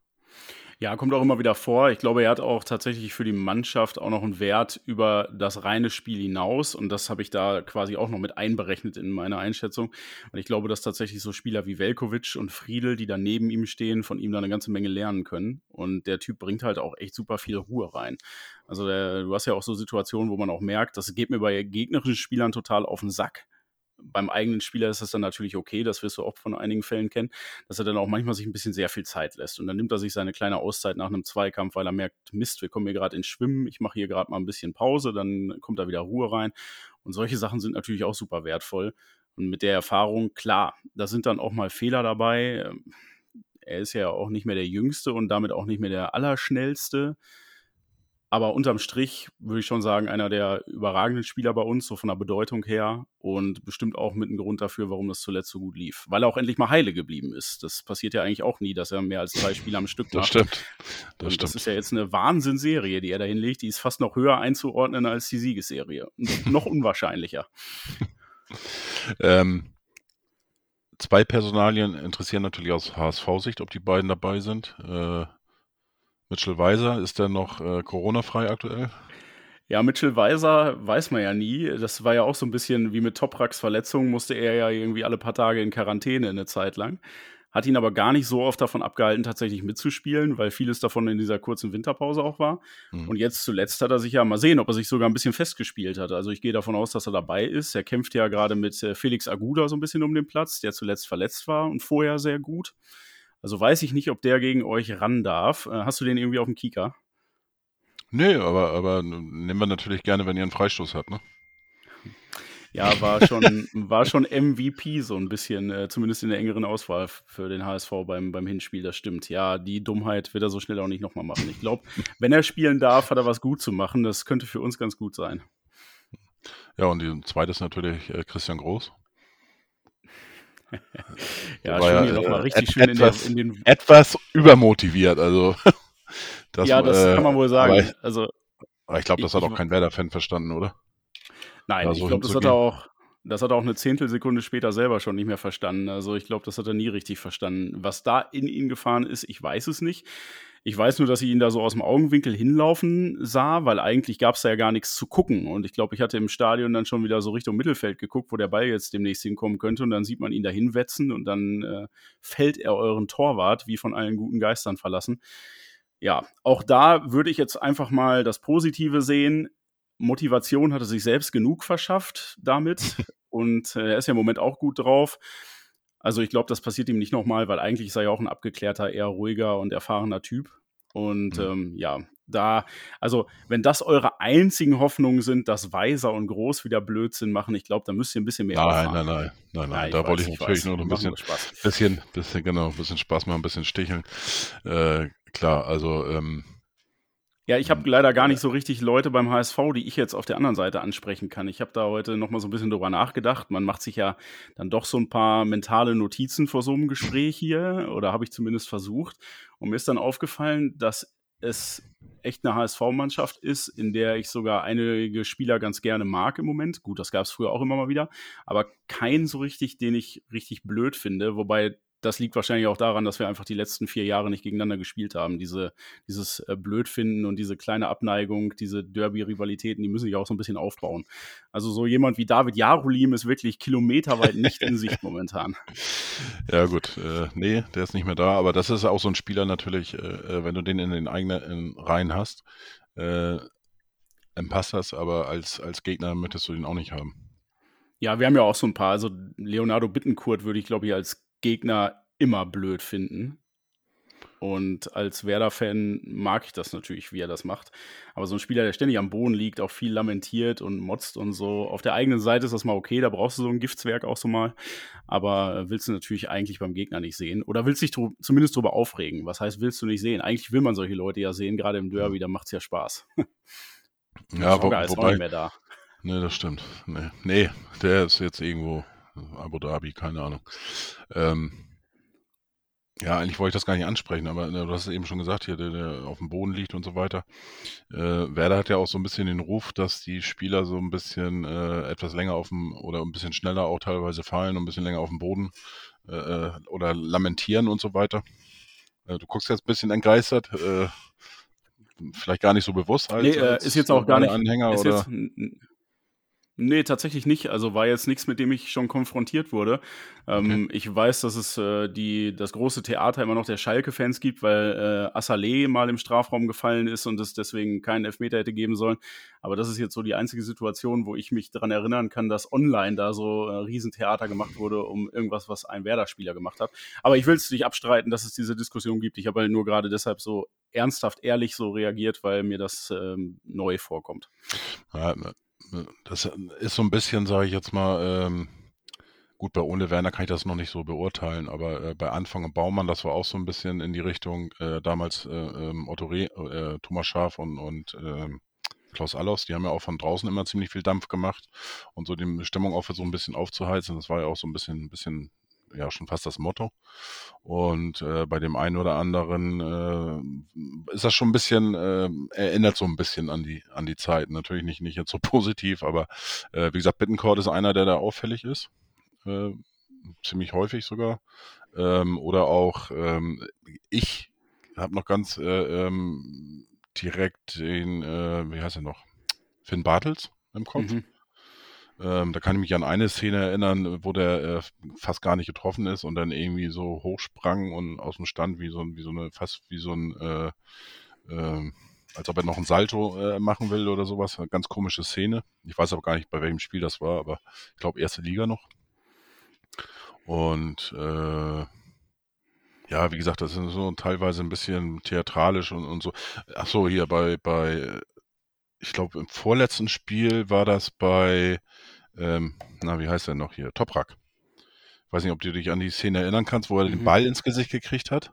Ja, kommt auch immer wieder vor. Ich glaube, er hat auch tatsächlich für die Mannschaft auch noch einen Wert über das reine Spiel hinaus. Und das habe ich da quasi auch noch mit einberechnet in meiner Einschätzung. Und ich glaube, dass tatsächlich so Spieler wie Velkovic und Friedel, die da neben ihm stehen, von ihm da eine ganze Menge lernen können. Und der Typ bringt halt auch echt super viel Ruhe rein. Also der, du hast ja auch so Situationen, wo man auch merkt, das geht mir bei gegnerischen Spielern total auf den Sack beim eigenen Spieler ist das dann natürlich okay, das wirst du auch von einigen Fällen kennen, dass er dann auch manchmal sich ein bisschen sehr viel Zeit lässt. Und dann nimmt er sich seine kleine Auszeit nach einem Zweikampf, weil er merkt, Mist, wir kommen hier gerade ins Schwimmen, ich mache hier gerade mal ein bisschen Pause, dann kommt da wieder Ruhe rein. Und solche Sachen sind natürlich auch super wertvoll. Und mit der Erfahrung, klar, da sind dann auch mal Fehler dabei. Er ist ja auch nicht mehr der Jüngste und damit auch nicht mehr der Allerschnellste. Aber unterm Strich würde ich schon sagen, einer der überragenden Spieler bei uns, so von der Bedeutung her. Und bestimmt auch mit einem Grund dafür, warum das zuletzt so gut lief. Weil er auch endlich mal heile geblieben ist. Das passiert ja eigentlich auch nie, dass er mehr als zwei Spiele am Stück macht. Das stimmt. Das, und stimmt. das ist ja jetzt eine Wahnsinnsserie, die er da hinlegt. Die ist fast noch höher einzuordnen als die Siegesserie. noch unwahrscheinlicher. *laughs* ähm, zwei Personalien interessieren natürlich aus HSV-Sicht, ob die beiden dabei sind. Äh, Mitchell Weiser, ist der noch äh, Corona-frei aktuell? Ja, Mitchell Weiser weiß man ja nie. Das war ja auch so ein bisschen wie mit Topraks Verletzung, musste er ja irgendwie alle paar Tage in Quarantäne eine Zeit lang. Hat ihn aber gar nicht so oft davon abgehalten, tatsächlich mitzuspielen, weil vieles davon in dieser kurzen Winterpause auch war. Mhm. Und jetzt zuletzt hat er sich ja mal sehen, ob er sich sogar ein bisschen festgespielt hat. Also ich gehe davon aus, dass er dabei ist. Er kämpft ja gerade mit äh, Felix Aguda so ein bisschen um den Platz, der zuletzt verletzt war und vorher sehr gut. Also weiß ich nicht, ob der gegen euch ran darf. Äh, hast du den irgendwie auf dem Kieker? Nee, aber, aber nehmen wir natürlich gerne, wenn ihr einen Freistoß habt, ne? Ja, war *laughs* schon, war schon MVP so ein bisschen, äh, zumindest in der engeren Auswahl für den HSV beim, beim Hinspiel, das stimmt. Ja, die Dummheit wird er so schnell auch nicht nochmal machen. Ich glaube, *laughs* wenn er spielen darf, hat er was gut zu machen. Das könnte für uns ganz gut sein. Ja, und die zweite ist natürlich äh, Christian Groß. *laughs* ja, schön ja, hier nochmal richtig et, schön etwas, in, der, in, den. Etwas übermotiviert, also. *laughs* Das, ja, das äh, kann man wohl sagen. Aber ich, also, aber ich glaube, das hat auch kein Werder-Fan verstanden, oder? Nein, also ich glaube, das hat er auch. Das hat er auch eine Zehntelsekunde später selber schon nicht mehr verstanden. Also ich glaube, das hat er nie richtig verstanden. Was da in ihn gefahren ist, ich weiß es nicht. Ich weiß nur, dass ich ihn da so aus dem Augenwinkel hinlaufen sah, weil eigentlich gab es da ja gar nichts zu gucken. Und ich glaube, ich hatte im Stadion dann schon wieder so Richtung Mittelfeld geguckt, wo der Ball jetzt demnächst hinkommen könnte. Und dann sieht man ihn da hinwetzen und dann äh, fällt er euren Torwart wie von allen guten Geistern verlassen. Ja, auch da würde ich jetzt einfach mal das Positive sehen. Motivation hat er sich selbst genug verschafft damit. *laughs* und äh, er ist ja im Moment auch gut drauf. Also ich glaube, das passiert ihm nicht nochmal, weil eigentlich ist er ja auch ein abgeklärter, eher ruhiger und erfahrener Typ. Und mhm. ähm, ja, da, also wenn das eure einzigen Hoffnungen sind, dass Weiser und Groß wieder Blödsinn machen, ich glaube, da müsst ihr ein bisschen mehr Nein, nein, nein, nein, nein, nein. Da wollte ich natürlich nur noch ein bisschen, bisschen, bisschen, genau, ein bisschen Spaß machen, ein bisschen sticheln. Äh, klar, also ähm, ja, ich habe leider gar nicht so richtig Leute beim HSV, die ich jetzt auf der anderen Seite ansprechen kann. Ich habe da heute noch mal so ein bisschen drüber nachgedacht. Man macht sich ja dann doch so ein paar mentale Notizen vor so einem Gespräch hier, oder habe ich zumindest versucht. Und mir ist dann aufgefallen, dass es echt eine HSV-Mannschaft ist, in der ich sogar einige Spieler ganz gerne mag im Moment. Gut, das gab es früher auch immer mal wieder, aber keinen so richtig, den ich richtig blöd finde. Wobei das liegt wahrscheinlich auch daran, dass wir einfach die letzten vier Jahre nicht gegeneinander gespielt haben. Diese, dieses äh, Blödfinden und diese kleine Abneigung, diese Derby-Rivalitäten, die müssen sich auch so ein bisschen aufbauen. Also so jemand wie David Jarolim ist wirklich kilometerweit nicht in Sicht momentan. *laughs* Ja gut, äh, nee, der ist nicht mehr da, aber das ist auch so ein Spieler natürlich, äh, äh wenn du den in den eigenen Reihen hast, äh, dann passt das, aber als, als Gegner möchtest du den auch nicht haben. Ja, wir haben ja auch so ein paar. Also Leonardo Bittenkurt würde ich, glaube ich, als Gegner immer blöd finden. Und als Werder-Fan mag ich das natürlich, wie er das macht. Aber so ein Spieler, der ständig am Boden liegt, auch viel lamentiert und motzt und so. Auf der eigenen Seite ist das mal okay, da brauchst du so ein Giftswerk auch so mal. Aber willst du natürlich eigentlich beim Gegner nicht sehen. Oder willst dich dr zumindest drüber aufregen. Was heißt, willst du nicht sehen? Eigentlich will man solche Leute ja sehen, gerade im Derby, da macht es ja Spaß. ja, wo, ist wobei, auch nicht mehr da. Nee, das stimmt. Nee. nee, der ist jetzt irgendwo Abu Dhabi, keine Ahnung. Ähm, ja, eigentlich wollte ich das gar nicht ansprechen, aber ne, du hast es eben schon gesagt, hier, der, der auf dem Boden liegt und so weiter. Äh, Werder hat ja auch so ein bisschen den Ruf, dass die Spieler so ein bisschen äh, etwas länger auf dem oder ein bisschen schneller auch teilweise fallen und ein bisschen länger auf dem Boden äh, äh oder lamentieren und so weiter. Äh, du guckst jetzt ein bisschen entgeistert, äh, vielleicht gar nicht so bewusst als, nee, als ist jetzt auch gar nicht Anhänger oder. Jetzt, Nee, tatsächlich nicht. Also war jetzt nichts, mit dem ich schon konfrontiert wurde. Ähm, okay. Ich weiß, dass es äh, die, das große Theater immer noch der Schalke-Fans gibt, weil äh, Assalé mal im Strafraum gefallen ist und es deswegen keinen Elfmeter hätte geben sollen. Aber das ist jetzt so die einzige Situation, wo ich mich daran erinnern kann, dass online da so äh, Riesentheater gemacht wurde, um irgendwas, was ein Werder-Spieler gemacht hat. Aber ich will es nicht abstreiten, dass es diese Diskussion gibt. Ich habe halt nur gerade deshalb so ernsthaft ehrlich so reagiert, weil mir das ähm, neu vorkommt. Ja, das ist so ein bisschen, sage ich jetzt mal, ähm, gut, bei Ole Werner kann ich das noch nicht so beurteilen, aber äh, bei Anfang und Baumann, das war auch so ein bisschen in die Richtung, äh, damals äh, ähm, Otto Re, äh, Thomas Schaf und, und ähm, Klaus Allofs, die haben ja auch von draußen immer ziemlich viel Dampf gemacht und so die Stimmung auch so ein bisschen aufzuheizen. Das war ja auch so ein bisschen, ein bisschen ja schon fast das Motto. Und äh, bei dem einen oder anderen äh, ist das schon ein bisschen, äh, erinnert so ein bisschen an die, an die Zeit. Natürlich nicht, nicht jetzt so *laughs* positiv, aber äh, wie gesagt, Bittencourt ist einer, der da auffällig ist. Äh, ziemlich häufig sogar. Ähm, oder auch ähm, ich habe noch ganz äh, ähm, direkt den, wie heißt er noch? Finn Bartels im Kopf. Mhm. Ähm, da kann ich mich an eine Szene erinnern, wo der äh, fast gar nicht getroffen ist und dann irgendwie so hochsprang und aus dem Stand wie so, wie so eine, fast wie so ein, äh, äh, als ob er noch ein Salto äh, machen will oder sowas. Eine ganz komische Szene. Ich weiß aber gar nicht, bei welchem Spiel das war, aber ich glaube, erste Liga noch. Und äh, ja, wie gesagt, das ist so teilweise ein bisschen theatralisch und, und so. Ach so, hier bei, bei ich glaube, im vorletzten Spiel war das bei, ähm, na, wie heißt der noch hier? Toprak. Ich weiß nicht, ob du dich an die Szene erinnern kannst, wo er mhm. den Ball ins Gesicht gekriegt hat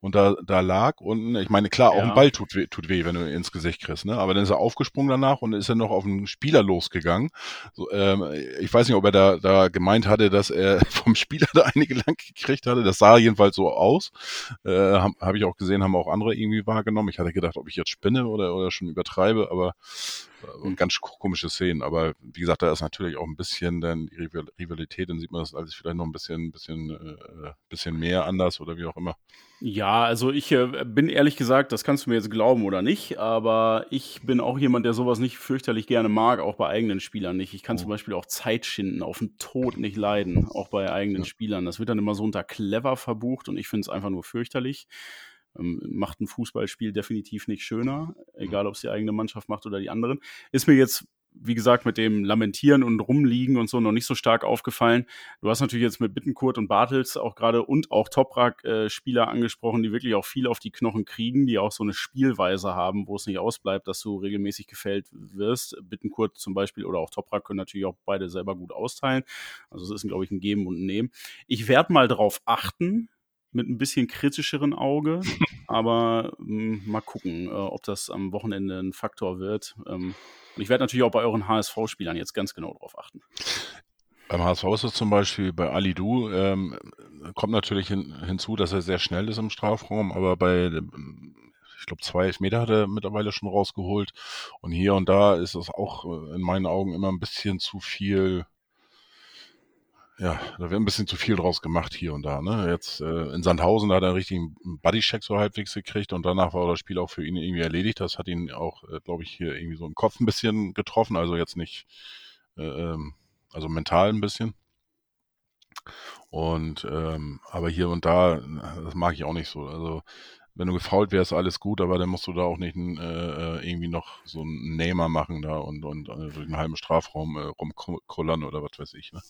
und da, da lag unten, ich meine, klar, auch ja. ein Ball tut weh, tut weh, wenn du ins Gesicht kriegst, ne? Aber dann ist er aufgesprungen danach und ist er noch auf einen Spieler losgegangen. So, ähm, ich weiß nicht, ob er da, da gemeint hatte, dass er *laughs* vom Spieler da einige lang gekriegt hatte. Das sah jedenfalls so aus. Äh, Habe hab ich auch gesehen, haben auch andere irgendwie wahrgenommen. Ich hatte gedacht, ob ich jetzt spinne oder, oder schon übertreibe, aber äh, ganz komische Szenen. Aber wie gesagt, da ist natürlich auch ein bisschen dann die Rivalität, dann sieht man das alles vielleicht noch ein bisschen, bisschen, äh, bisschen mehr anders oder wie auch immer. Ja, also ich äh, bin ehrlich gesagt, das kannst du mir jetzt glauben oder nicht, aber ich bin auch jemand, der sowas nicht fürchterlich gerne mag, auch bei eigenen Spielern nicht. Ich kann oh. zum Beispiel auch Zeit schinden, auf den Tod nicht leiden, auch bei eigenen ja. Spielern. Das wird dann immer so unter clever verbucht und ich finde es einfach nur fürchterlich. Ähm, macht ein Fußballspiel definitiv nicht schöner, egal ob es die eigene Mannschaft macht oder die anderen. Ist mir jetzt wie gesagt, mit dem Lamentieren und Rumliegen und so noch nicht so stark aufgefallen. Du hast natürlich jetzt mit Bittenkurt und Bartels auch gerade und auch Toprak äh, Spieler angesprochen, die wirklich auch viel auf die Knochen kriegen, die auch so eine Spielweise haben, wo es nicht ausbleibt, dass du regelmäßig gefällt wirst. Bittenkurt zum Beispiel oder auch Toprak können natürlich auch beide selber gut austeilen. Also es ist, glaube ich, ein Geben und ein Nehmen. Ich werde mal darauf achten, mit ein bisschen kritischeren Auge. *laughs* Aber ähm, mal gucken, äh, ob das am Wochenende ein Faktor wird. Ähm, und ich werde natürlich auch bei euren HSV-Spielern jetzt ganz genau drauf achten. Beim HSV ist es zum Beispiel bei Ali Du, ähm, kommt natürlich hin, hinzu, dass er sehr schnell ist im Strafraum, aber bei, ich glaube, zwei Meter hat er mittlerweile schon rausgeholt. Und hier und da ist es auch äh, in meinen Augen immer ein bisschen zu viel ja, da wird ein bisschen zu viel draus gemacht hier und da. Ne? Jetzt äh, in Sandhausen hat er einen richtigen Bodycheck so halbwegs gekriegt und danach war das Spiel auch für ihn irgendwie erledigt. Das hat ihn auch, äh, glaube ich, hier irgendwie so im Kopf ein bisschen getroffen. Also jetzt nicht, äh, ähm, also mental ein bisschen. Und ähm, aber hier und da, das mag ich auch nicht so. Also wenn du gefault wärst, alles gut, aber dann musst du da auch nicht äh, äh, irgendwie noch so einen Nehmer machen da und, und äh, durch einen halben Strafraum äh, rumkullern oder was weiß ich. Ne?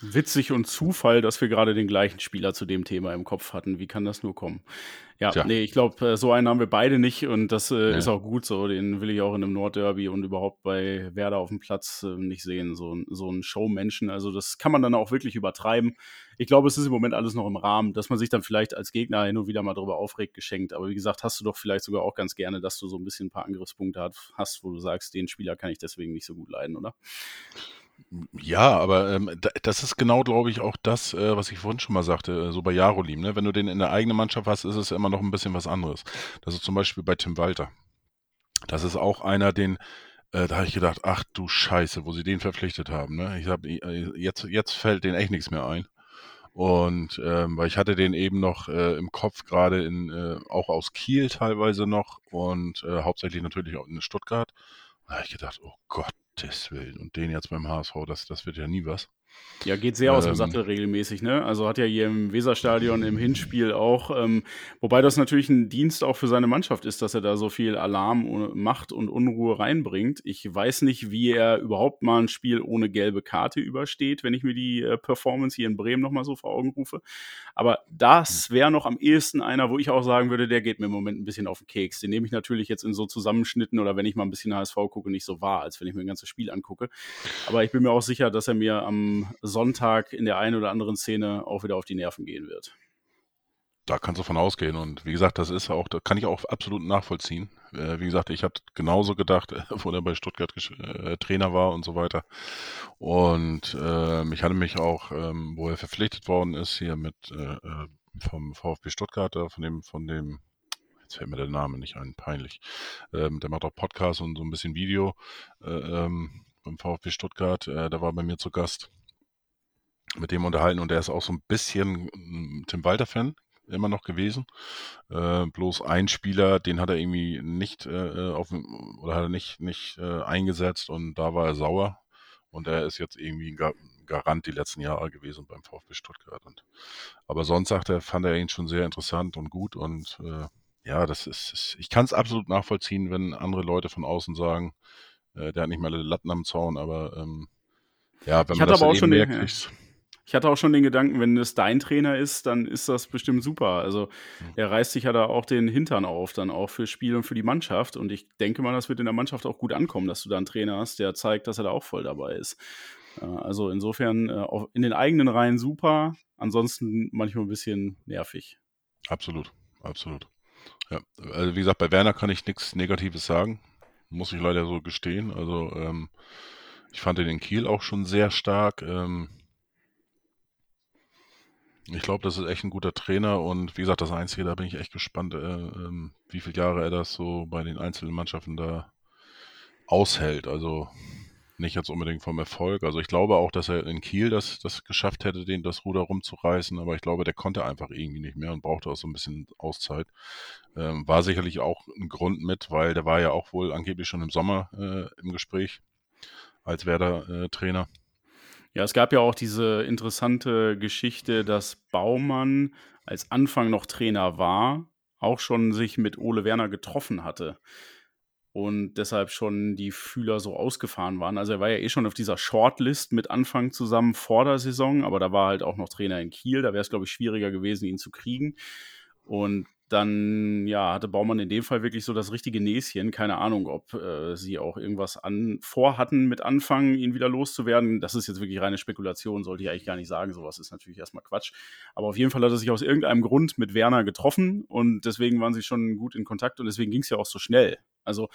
Witzig und Zufall, dass wir gerade den gleichen Spieler zu dem Thema im Kopf hatten. Wie kann das nur kommen? Ja, Tja. nee, ich glaube, äh, so einen haben wir beide nicht und das äh, nee. ist auch gut so. Den will ich auch in einem Nordderby und überhaupt bei Werder auf dem Platz äh, nicht sehen. So, so ein Showmenschen. Also, das kann man dann auch wirklich übertreiben. Ich glaube, es ist im Moment alles noch im Rahmen, dass man sich dann vielleicht als Gegner hin und wieder mal darüber aufregt, geschenkt. Aber wie gesagt, hast du doch vielleicht sogar auch ganz gerne, dass du so ein bisschen ein paar Angriffspunkte hast, wo du sagst, den Spieler kann ich deswegen nicht so gut leiden, oder? Ja, aber ähm, das ist genau, glaube ich, auch das, äh, was ich vorhin schon mal sagte, äh, so bei Jarolim. Ne? Wenn du den in der eigenen Mannschaft hast, ist es immer noch ein bisschen was anderes. Das ist zum Beispiel bei Tim Walter. Das ist auch einer, den, äh, da habe ich gedacht, ach du Scheiße, wo sie den verpflichtet haben. Ne? Ich habe äh, jetzt, jetzt fällt denen echt nichts mehr ein. Und ähm, weil ich hatte den eben noch äh, im Kopf, gerade in äh, auch aus Kiel teilweise noch und äh, hauptsächlich natürlich auch in Stuttgart. Da habe ich gedacht, oh Gott, Gottes Willen. Und den jetzt beim HSV, das, das wird ja nie was. Ja, geht sehr aus dem ähm. Sattel regelmäßig, ne? Also hat ja hier im Weserstadion im Hinspiel auch, ähm, wobei das natürlich ein Dienst auch für seine Mannschaft ist, dass er da so viel Alarm, Macht und Unruhe reinbringt. Ich weiß nicht, wie er überhaupt mal ein Spiel ohne gelbe Karte übersteht, wenn ich mir die äh, Performance hier in Bremen nochmal so vor Augen rufe. Aber das hm. wäre noch am ehesten einer, wo ich auch sagen würde, der geht mir im Moment ein bisschen auf den Keks. Den nehme ich natürlich jetzt in so Zusammenschnitten oder wenn ich mal ein bisschen HSV gucke, nicht so wahr, als wenn ich mir ein ganzes Spiel angucke. Aber ich bin mir auch sicher, dass er mir am Sonntag in der einen oder anderen Szene auch wieder auf die Nerven gehen wird. Da kannst du von ausgehen. Und wie gesagt, das ist auch, da kann ich auch absolut nachvollziehen. Äh, wie gesagt, ich habe genauso gedacht, *laughs* wo er bei Stuttgart äh, Trainer war und so weiter. Und äh, ich hatte mich auch, ähm, wo er verpflichtet worden ist, hier mit äh, äh vom VfB Stuttgart, von dem, von dem, jetzt fällt mir der Name nicht ein, peinlich. Ähm, der macht auch Podcast und so ein bisschen Video äh, ähm, beim VfB Stuttgart. Äh, der war bei mir zu Gast mit dem unterhalten und der ist auch so ein bisschen hm, Tim Walter-Fan immer noch gewesen. Äh, bloß ein Spieler, den hat er irgendwie nicht äh, auf oder hat er nicht, nicht äh, eingesetzt und da war er sauer. Und er ist jetzt irgendwie ein Garant die letzten Jahre gewesen beim VfB Stuttgart. Und, aber sonst sagt er, fand er ihn schon sehr interessant und gut. Und äh, ja, das ist, ist ich kann es absolut nachvollziehen, wenn andere Leute von außen sagen, äh, der hat nicht mal Latten am Zaun, aber ähm, ja, wenn man das aber auch schon merkt, den, ich hatte auch schon den Gedanken, wenn es dein Trainer ist, dann ist das bestimmt super. Also mhm. er reißt sich ja da auch den Hintern auf, dann auch fürs Spiel und für die Mannschaft. Und ich denke mal, das wird in der Mannschaft auch gut ankommen, dass du da einen Trainer hast, der zeigt, dass er da auch voll dabei ist. Äh, also insofern äh, in den eigenen Reihen super, ansonsten manchmal ein bisschen nervig. Absolut, absolut. Ja, also wie gesagt, bei Werner kann ich nichts Negatives sagen, muss ich leider so gestehen. Also ähm, ich fand den in Kiel auch schon sehr stark. Ähm, ich glaube, das ist echt ein guter Trainer und wie gesagt, das Einzige, da bin ich echt gespannt, äh, ähm, wie viele Jahre er das so bei den einzelnen Mannschaften da aushält. Also nicht jetzt unbedingt vom Erfolg. Also ich glaube auch, dass er in Kiel das, das geschafft hätte, den das Ruder rumzureißen, aber ich glaube, der konnte einfach irgendwie nicht mehr und brauchte auch so ein bisschen Auszeit. Ähm, war sicherlich auch ein Grund mit, weil der war ja auch wohl angeblich schon im Sommer äh, im Gespräch als Werder-Trainer. Äh, ja, es gab ja auch diese interessante Geschichte, dass Baumann, als Anfang noch Trainer war, auch schon sich mit Ole Werner getroffen hatte und deshalb schon die Fühler so ausgefahren waren. Also er war ja eh schon auf dieser Shortlist mit Anfang zusammen vor der Saison, aber da war halt auch noch Trainer in Kiel, da wäre es, glaube ich, schwieriger gewesen, ihn zu kriegen. Und dann ja, hatte Baumann in dem Fall wirklich so das richtige Näschen. Keine Ahnung, ob äh, sie auch irgendwas an, vorhatten mit Anfang, ihn wieder loszuwerden. Das ist jetzt wirklich reine Spekulation, sollte ich eigentlich gar nicht sagen. Sowas ist natürlich erstmal Quatsch. Aber auf jeden Fall hat er sich aus irgendeinem Grund mit Werner getroffen und deswegen waren sie schon gut in Kontakt und deswegen ging es ja auch so schnell. Also,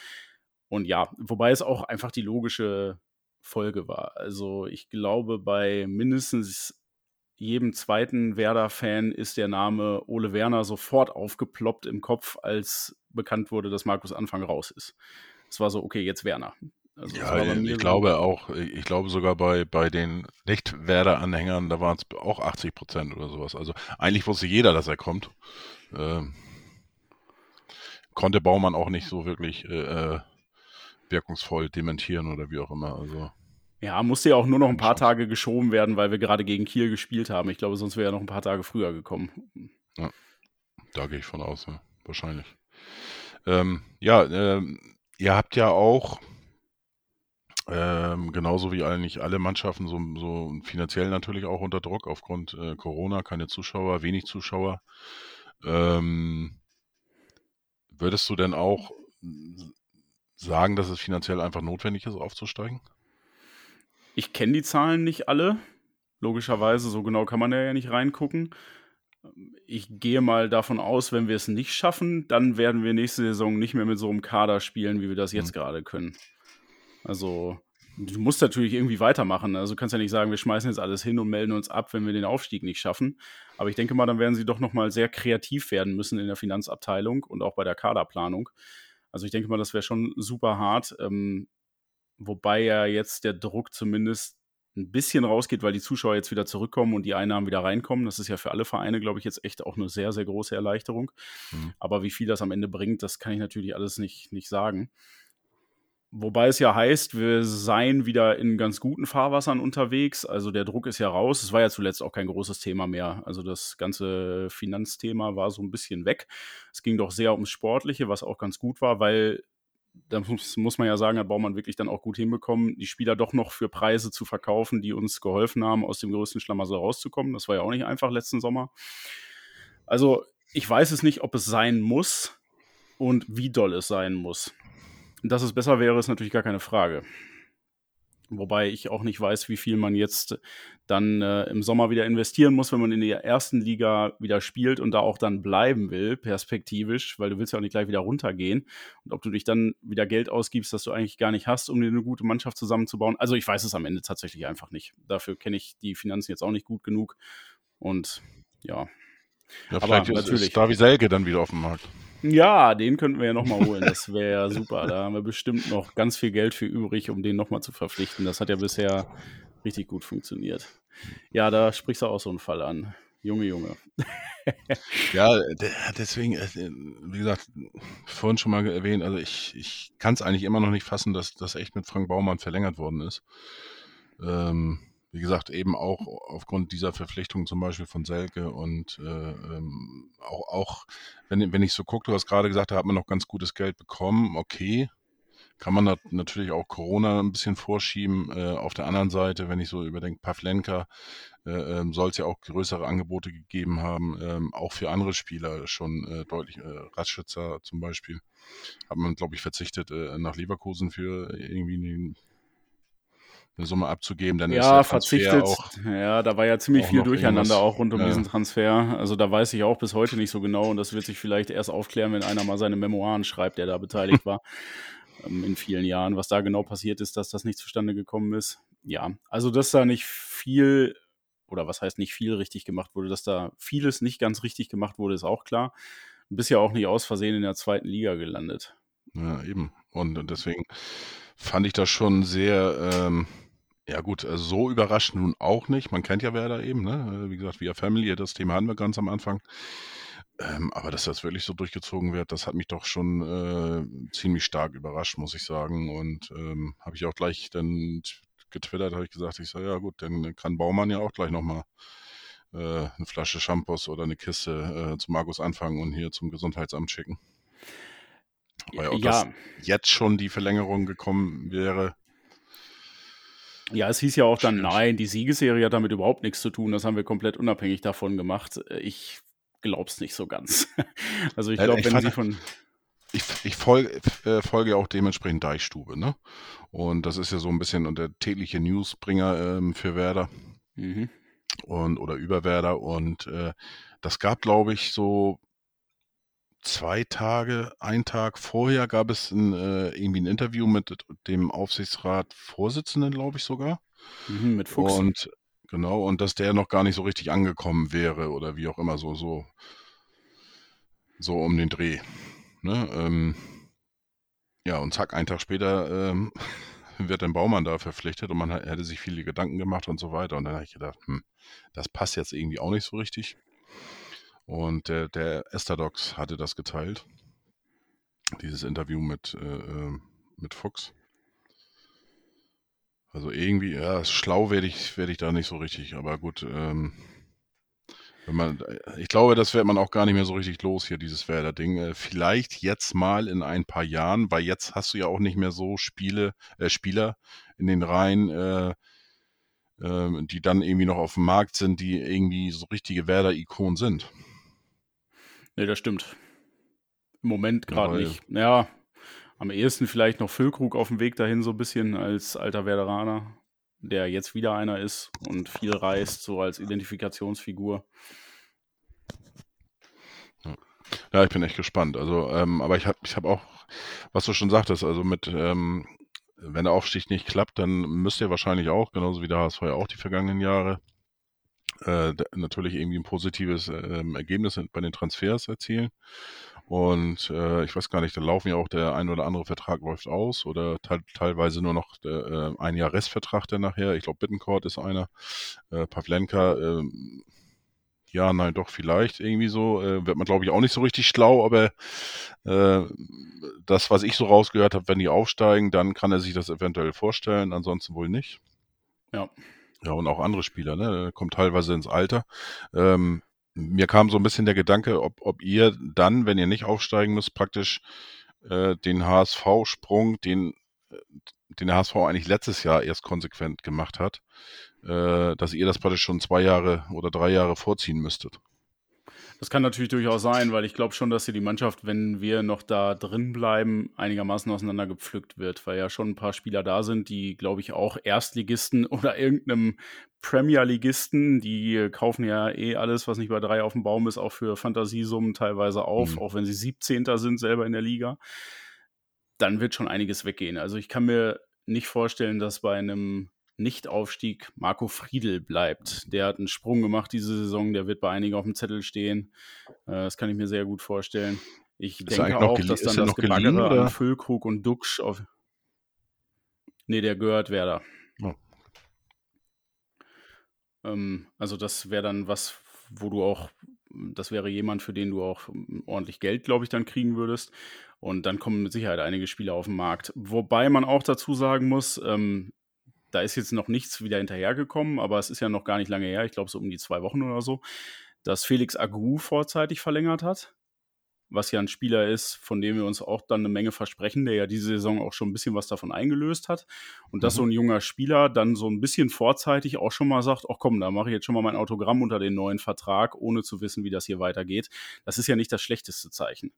und ja, wobei es auch einfach die logische Folge war. Also ich glaube, bei mindestens jedem zweiten Werder-Fan ist der Name Ole Werner sofort aufgeploppt im Kopf, als bekannt wurde, dass Markus Anfang raus ist. Es war so, okay, jetzt Werner. Also ja, ich glaube auch, ich glaube sogar bei, bei den Nicht-Werder-Anhängern, da waren es auch 80 Prozent oder sowas. Also eigentlich wusste jeder, dass er kommt. Ähm, konnte Baumann auch nicht so wirklich äh, äh wirkungsvoll dementieren oder wie auch immer. Also. Ja, musste ja auch nur noch ein paar Tage geschoben werden, weil wir gerade gegen Kiel gespielt haben. Ich glaube, sonst wäre er noch ein paar Tage früher gekommen. Ja, da gehe ich von aus, ja. wahrscheinlich. Ähm, ja, ähm, ihr habt ja auch ähm, genauso wie eigentlich alle Mannschaften, so, so finanziell natürlich auch unter Druck aufgrund äh, Corona, keine Zuschauer, wenig Zuschauer. Ähm, würdest du denn auch sagen, dass es finanziell einfach notwendig ist, aufzusteigen? Ich kenne die Zahlen nicht alle. Logischerweise, so genau kann man ja nicht reingucken. Ich gehe mal davon aus, wenn wir es nicht schaffen, dann werden wir nächste Saison nicht mehr mit so einem Kader spielen, wie wir das jetzt mhm. gerade können. Also, du musst natürlich irgendwie weitermachen. Also, du kannst ja nicht sagen, wir schmeißen jetzt alles hin und melden uns ab, wenn wir den Aufstieg nicht schaffen. Aber ich denke mal, dann werden sie doch nochmal sehr kreativ werden müssen in der Finanzabteilung und auch bei der Kaderplanung. Also, ich denke mal, das wäre schon super hart. Ähm, wobei ja jetzt der Druck zumindest ein bisschen rausgeht, weil die Zuschauer jetzt wieder zurückkommen und die Einnahmen wieder reinkommen. Das ist ja für alle Vereine, glaube ich, jetzt echt auch eine sehr, sehr große Erleichterung. Mhm. Aber wie viel das am Ende bringt, das kann ich natürlich alles nicht, nicht sagen. Wobei es ja heißt, wir seien wieder in ganz guten Fahrwassern unterwegs. Also der Druck ist ja raus. Es war ja zuletzt auch kein großes Thema mehr. Also das ganze Finanzthema war so ein bisschen weg. Es ging doch sehr ums Sportliche, was auch ganz gut war, weil da muss, muss man ja sagen, hat Baumann wirklich dann auch gut hinbekommen, die Spieler doch noch für Preise zu verkaufen, die uns geholfen haben, aus dem größten Schlamassel rauszukommen. Das war ja auch nicht einfach letzten Sommer. Also ich weiß es nicht, ob es sein muss und wie doll es sein muss. Dass es besser wäre, ist natürlich gar keine Frage. Wobei ich auch nicht weiß, wie viel man jetzt dann äh, im Sommer wieder investieren muss, wenn man in der ersten Liga wieder spielt und da auch dann bleiben will, perspektivisch, weil du willst ja auch nicht gleich wieder runtergehen. Und ob du dich dann wieder Geld ausgibst, das du eigentlich gar nicht hast, um dir eine gute Mannschaft zusammenzubauen. Also ich weiß es am Ende tatsächlich einfach nicht. Dafür kenne ich die Finanzen jetzt auch nicht gut genug. Und ja. Ja, vielleicht Aber ist, natürlich. ist Davi Selke dann wieder auf dem Markt. Ja, den könnten wir ja nochmal holen. Das wäre ja super. Da haben wir bestimmt noch ganz viel Geld für übrig, um den nochmal zu verpflichten. Das hat ja bisher richtig gut funktioniert. Ja, da sprichst du auch so einen Fall an. Junge, Junge. *laughs* ja, deswegen, äh, wie gesagt, vorhin schon mal erwähnt, also ich, ich kann es eigentlich immer noch nicht fassen, dass das echt mit Frank Baumann verlängert worden ist. Ähm, wie gesagt, eben auch aufgrund dieser Verpflichtung zum Beispiel von Selke und äh, ähm, auch, auch wenn, wenn ich so gucke, du hast gerade gesagt, da hat man noch ganz gutes Geld bekommen, okay. Kann man natürlich auch Corona ein bisschen vorschieben. Äh, auf der anderen Seite, wenn ich so überdenke, Pavlenka äh, ähm, soll es ja auch größere Angebote gegeben haben, ähm, auch für andere Spieler schon äh, deutlich. Äh, Ratschützer zum Beispiel hat man, glaube ich, verzichtet äh, nach Leverkusen für irgendwie einen eine Summe abzugeben, dann ja, ist der verzichtet. Auch, ja, da war ja ziemlich viel Durcheinander auch rund um ja. diesen Transfer. Also da weiß ich auch bis heute nicht so genau und das wird sich vielleicht erst aufklären, wenn einer mal seine Memoiren schreibt, der da beteiligt war *laughs* ähm, in vielen Jahren, was da genau passiert ist, dass das nicht zustande gekommen ist. Ja, also dass da nicht viel oder was heißt nicht viel richtig gemacht wurde, dass da vieles nicht ganz richtig gemacht wurde, ist auch klar. Bist ja auch nicht aus Versehen in der zweiten Liga gelandet. Ja, eben. Und deswegen fand ich das schon sehr, ähm, ja gut, also so überrascht nun auch nicht. Man kennt ja Werder eben, ne? Wie gesagt, via Family, das Thema hatten wir ganz am Anfang. Ähm, aber dass das wirklich so durchgezogen wird, das hat mich doch schon äh, ziemlich stark überrascht, muss ich sagen. Und ähm, habe ich auch gleich dann getwittert, habe ich gesagt, ich sage, ja gut, dann kann Baumann ja auch gleich nochmal äh, eine Flasche Shampoos oder eine Kiste äh, zu Markus anfangen und hier zum Gesundheitsamt schicken. Weil auch ja. jetzt schon die Verlängerung gekommen wäre. Ja, es hieß ja auch dann, nein, die Siegesserie hat damit überhaupt nichts zu tun. Das haben wir komplett unabhängig davon gemacht. Ich glaube es nicht so ganz. *laughs* Also ich glaube, wenn sie von. Ich, ich folge, äh, folge auch dementsprechend Deichstube, ne? Und das ist ja so ein bisschen der tägliche Newsbringer ähm, für Werder. Mhm. Und, oder über Werder. Und äh, das gab, glaube ich, so zwei Tage, ein Tag vorher gab es ein, äh, irgendwie ein Interview mit dem Aufsichtsrat-Vorsitzenden, glaube ich sogar. Mhm, mit Fuchs. Und genau, und dass der noch gar nicht so richtig angekommen wäre oder wie auch immer, so, so, so um den Dreh. Ne? Ähm, ja, und zack, einen Tag später ähm, *laughs* wird denn Baumann da verpflichtet und man hätte sich viele Gedanken gemacht und so weiter. Und dann habe ich gedacht, hm, das passt jetzt irgendwie auch nicht so richtig. Und der, der Estadox hatte das geteilt. Dieses Interview mit, äh, äh mit Fuchs. Also irgendwie, ja, schlau werde ich, werde ich da nicht so richtig, aber gut, ähm, wenn man, ich glaube, das wird man auch gar nicht mehr so richtig los hier, dieses Werder-Ding. Äh, vielleicht jetzt mal in ein paar Jahren, weil jetzt hast du ja auch nicht mehr so Spiele, äh, Spieler in den Reihen, äh, äh, die dann irgendwie noch auf dem Markt sind, die irgendwie so richtige Werder-Ikonen sind. Nee, das stimmt. Im Moment gerade nicht. Ja, am ehesten vielleicht noch Füllkrug auf dem Weg dahin, so ein bisschen als alter Werderaner, der jetzt wieder einer ist und viel reist, so als Identifikationsfigur. Ja, ich bin echt gespannt. Also, ähm, aber ich habe ich hab auch, was du schon sagtest, also mit, ähm, wenn der Aufstieg nicht klappt, dann müsst ihr wahrscheinlich auch, genauso wie der HSV ja auch die vergangenen Jahre, äh, natürlich irgendwie ein positives äh, Ergebnis bei den Transfers erzielen. Und äh, ich weiß gar nicht, da laufen ja auch der ein oder andere Vertrag läuft aus oder te teilweise nur noch der, äh, ein Jahr Restvertrag der nachher. Ich glaube, Bittencourt ist einer. Äh, Pavlenka, äh, ja, nein, doch, vielleicht irgendwie so. Äh, wird man, glaube ich, auch nicht so richtig schlau, aber äh, das, was ich so rausgehört habe, wenn die aufsteigen, dann kann er sich das eventuell vorstellen, ansonsten wohl nicht. Ja. Ja, und auch andere Spieler, ne? Kommt teilweise ins Alter. Ähm, mir kam so ein bisschen der Gedanke, ob, ob ihr dann, wenn ihr nicht aufsteigen müsst, praktisch äh, den HSV-Sprung, den, äh, den der HSV eigentlich letztes Jahr erst konsequent gemacht hat, äh, dass ihr das praktisch schon zwei Jahre oder drei Jahre vorziehen müsstet. Das kann natürlich durchaus sein, weil ich glaube schon, dass hier die Mannschaft, wenn wir noch da drin bleiben, einigermaßen auseinandergepflückt wird, weil ja schon ein paar Spieler da sind, die, glaube ich, auch Erstligisten *laughs* oder irgendeinem Premier-Ligisten, die kaufen ja eh alles, was nicht bei drei auf dem Baum ist, auch für Fantasiesummen teilweise auf, mhm. auch wenn sie 17. sind selber in der Liga. Dann wird schon einiges weggehen. Also ich kann mir nicht vorstellen, dass bei einem nicht-Aufstieg Marco Friedl bleibt. Der hat einen Sprung gemacht diese Saison, der wird bei einigen auf dem Zettel stehen. Äh, das kann ich mir sehr gut vorstellen. Ich ist denke auch, dass dann das Gebaggere an Füllkrug und Duxch auf. Nee, der gehört Werder. Oh. Ähm, also, das wäre dann was, wo du auch, das wäre jemand, für den du auch ordentlich Geld, glaube ich, dann kriegen würdest. Und dann kommen mit Sicherheit einige Spieler auf den Markt. Wobei man auch dazu sagen muss, ähm, da ist jetzt noch nichts wieder hinterhergekommen, aber es ist ja noch gar nicht lange her, ich glaube so um die zwei Wochen oder so, dass Felix Agu vorzeitig verlängert hat. Was ja ein Spieler ist, von dem wir uns auch dann eine Menge versprechen, der ja diese Saison auch schon ein bisschen was davon eingelöst hat. Und mhm. dass so ein junger Spieler dann so ein bisschen vorzeitig auch schon mal sagt, ach komm, da mache ich jetzt schon mal mein Autogramm unter den neuen Vertrag, ohne zu wissen, wie das hier weitergeht. Das ist ja nicht das schlechteste Zeichen.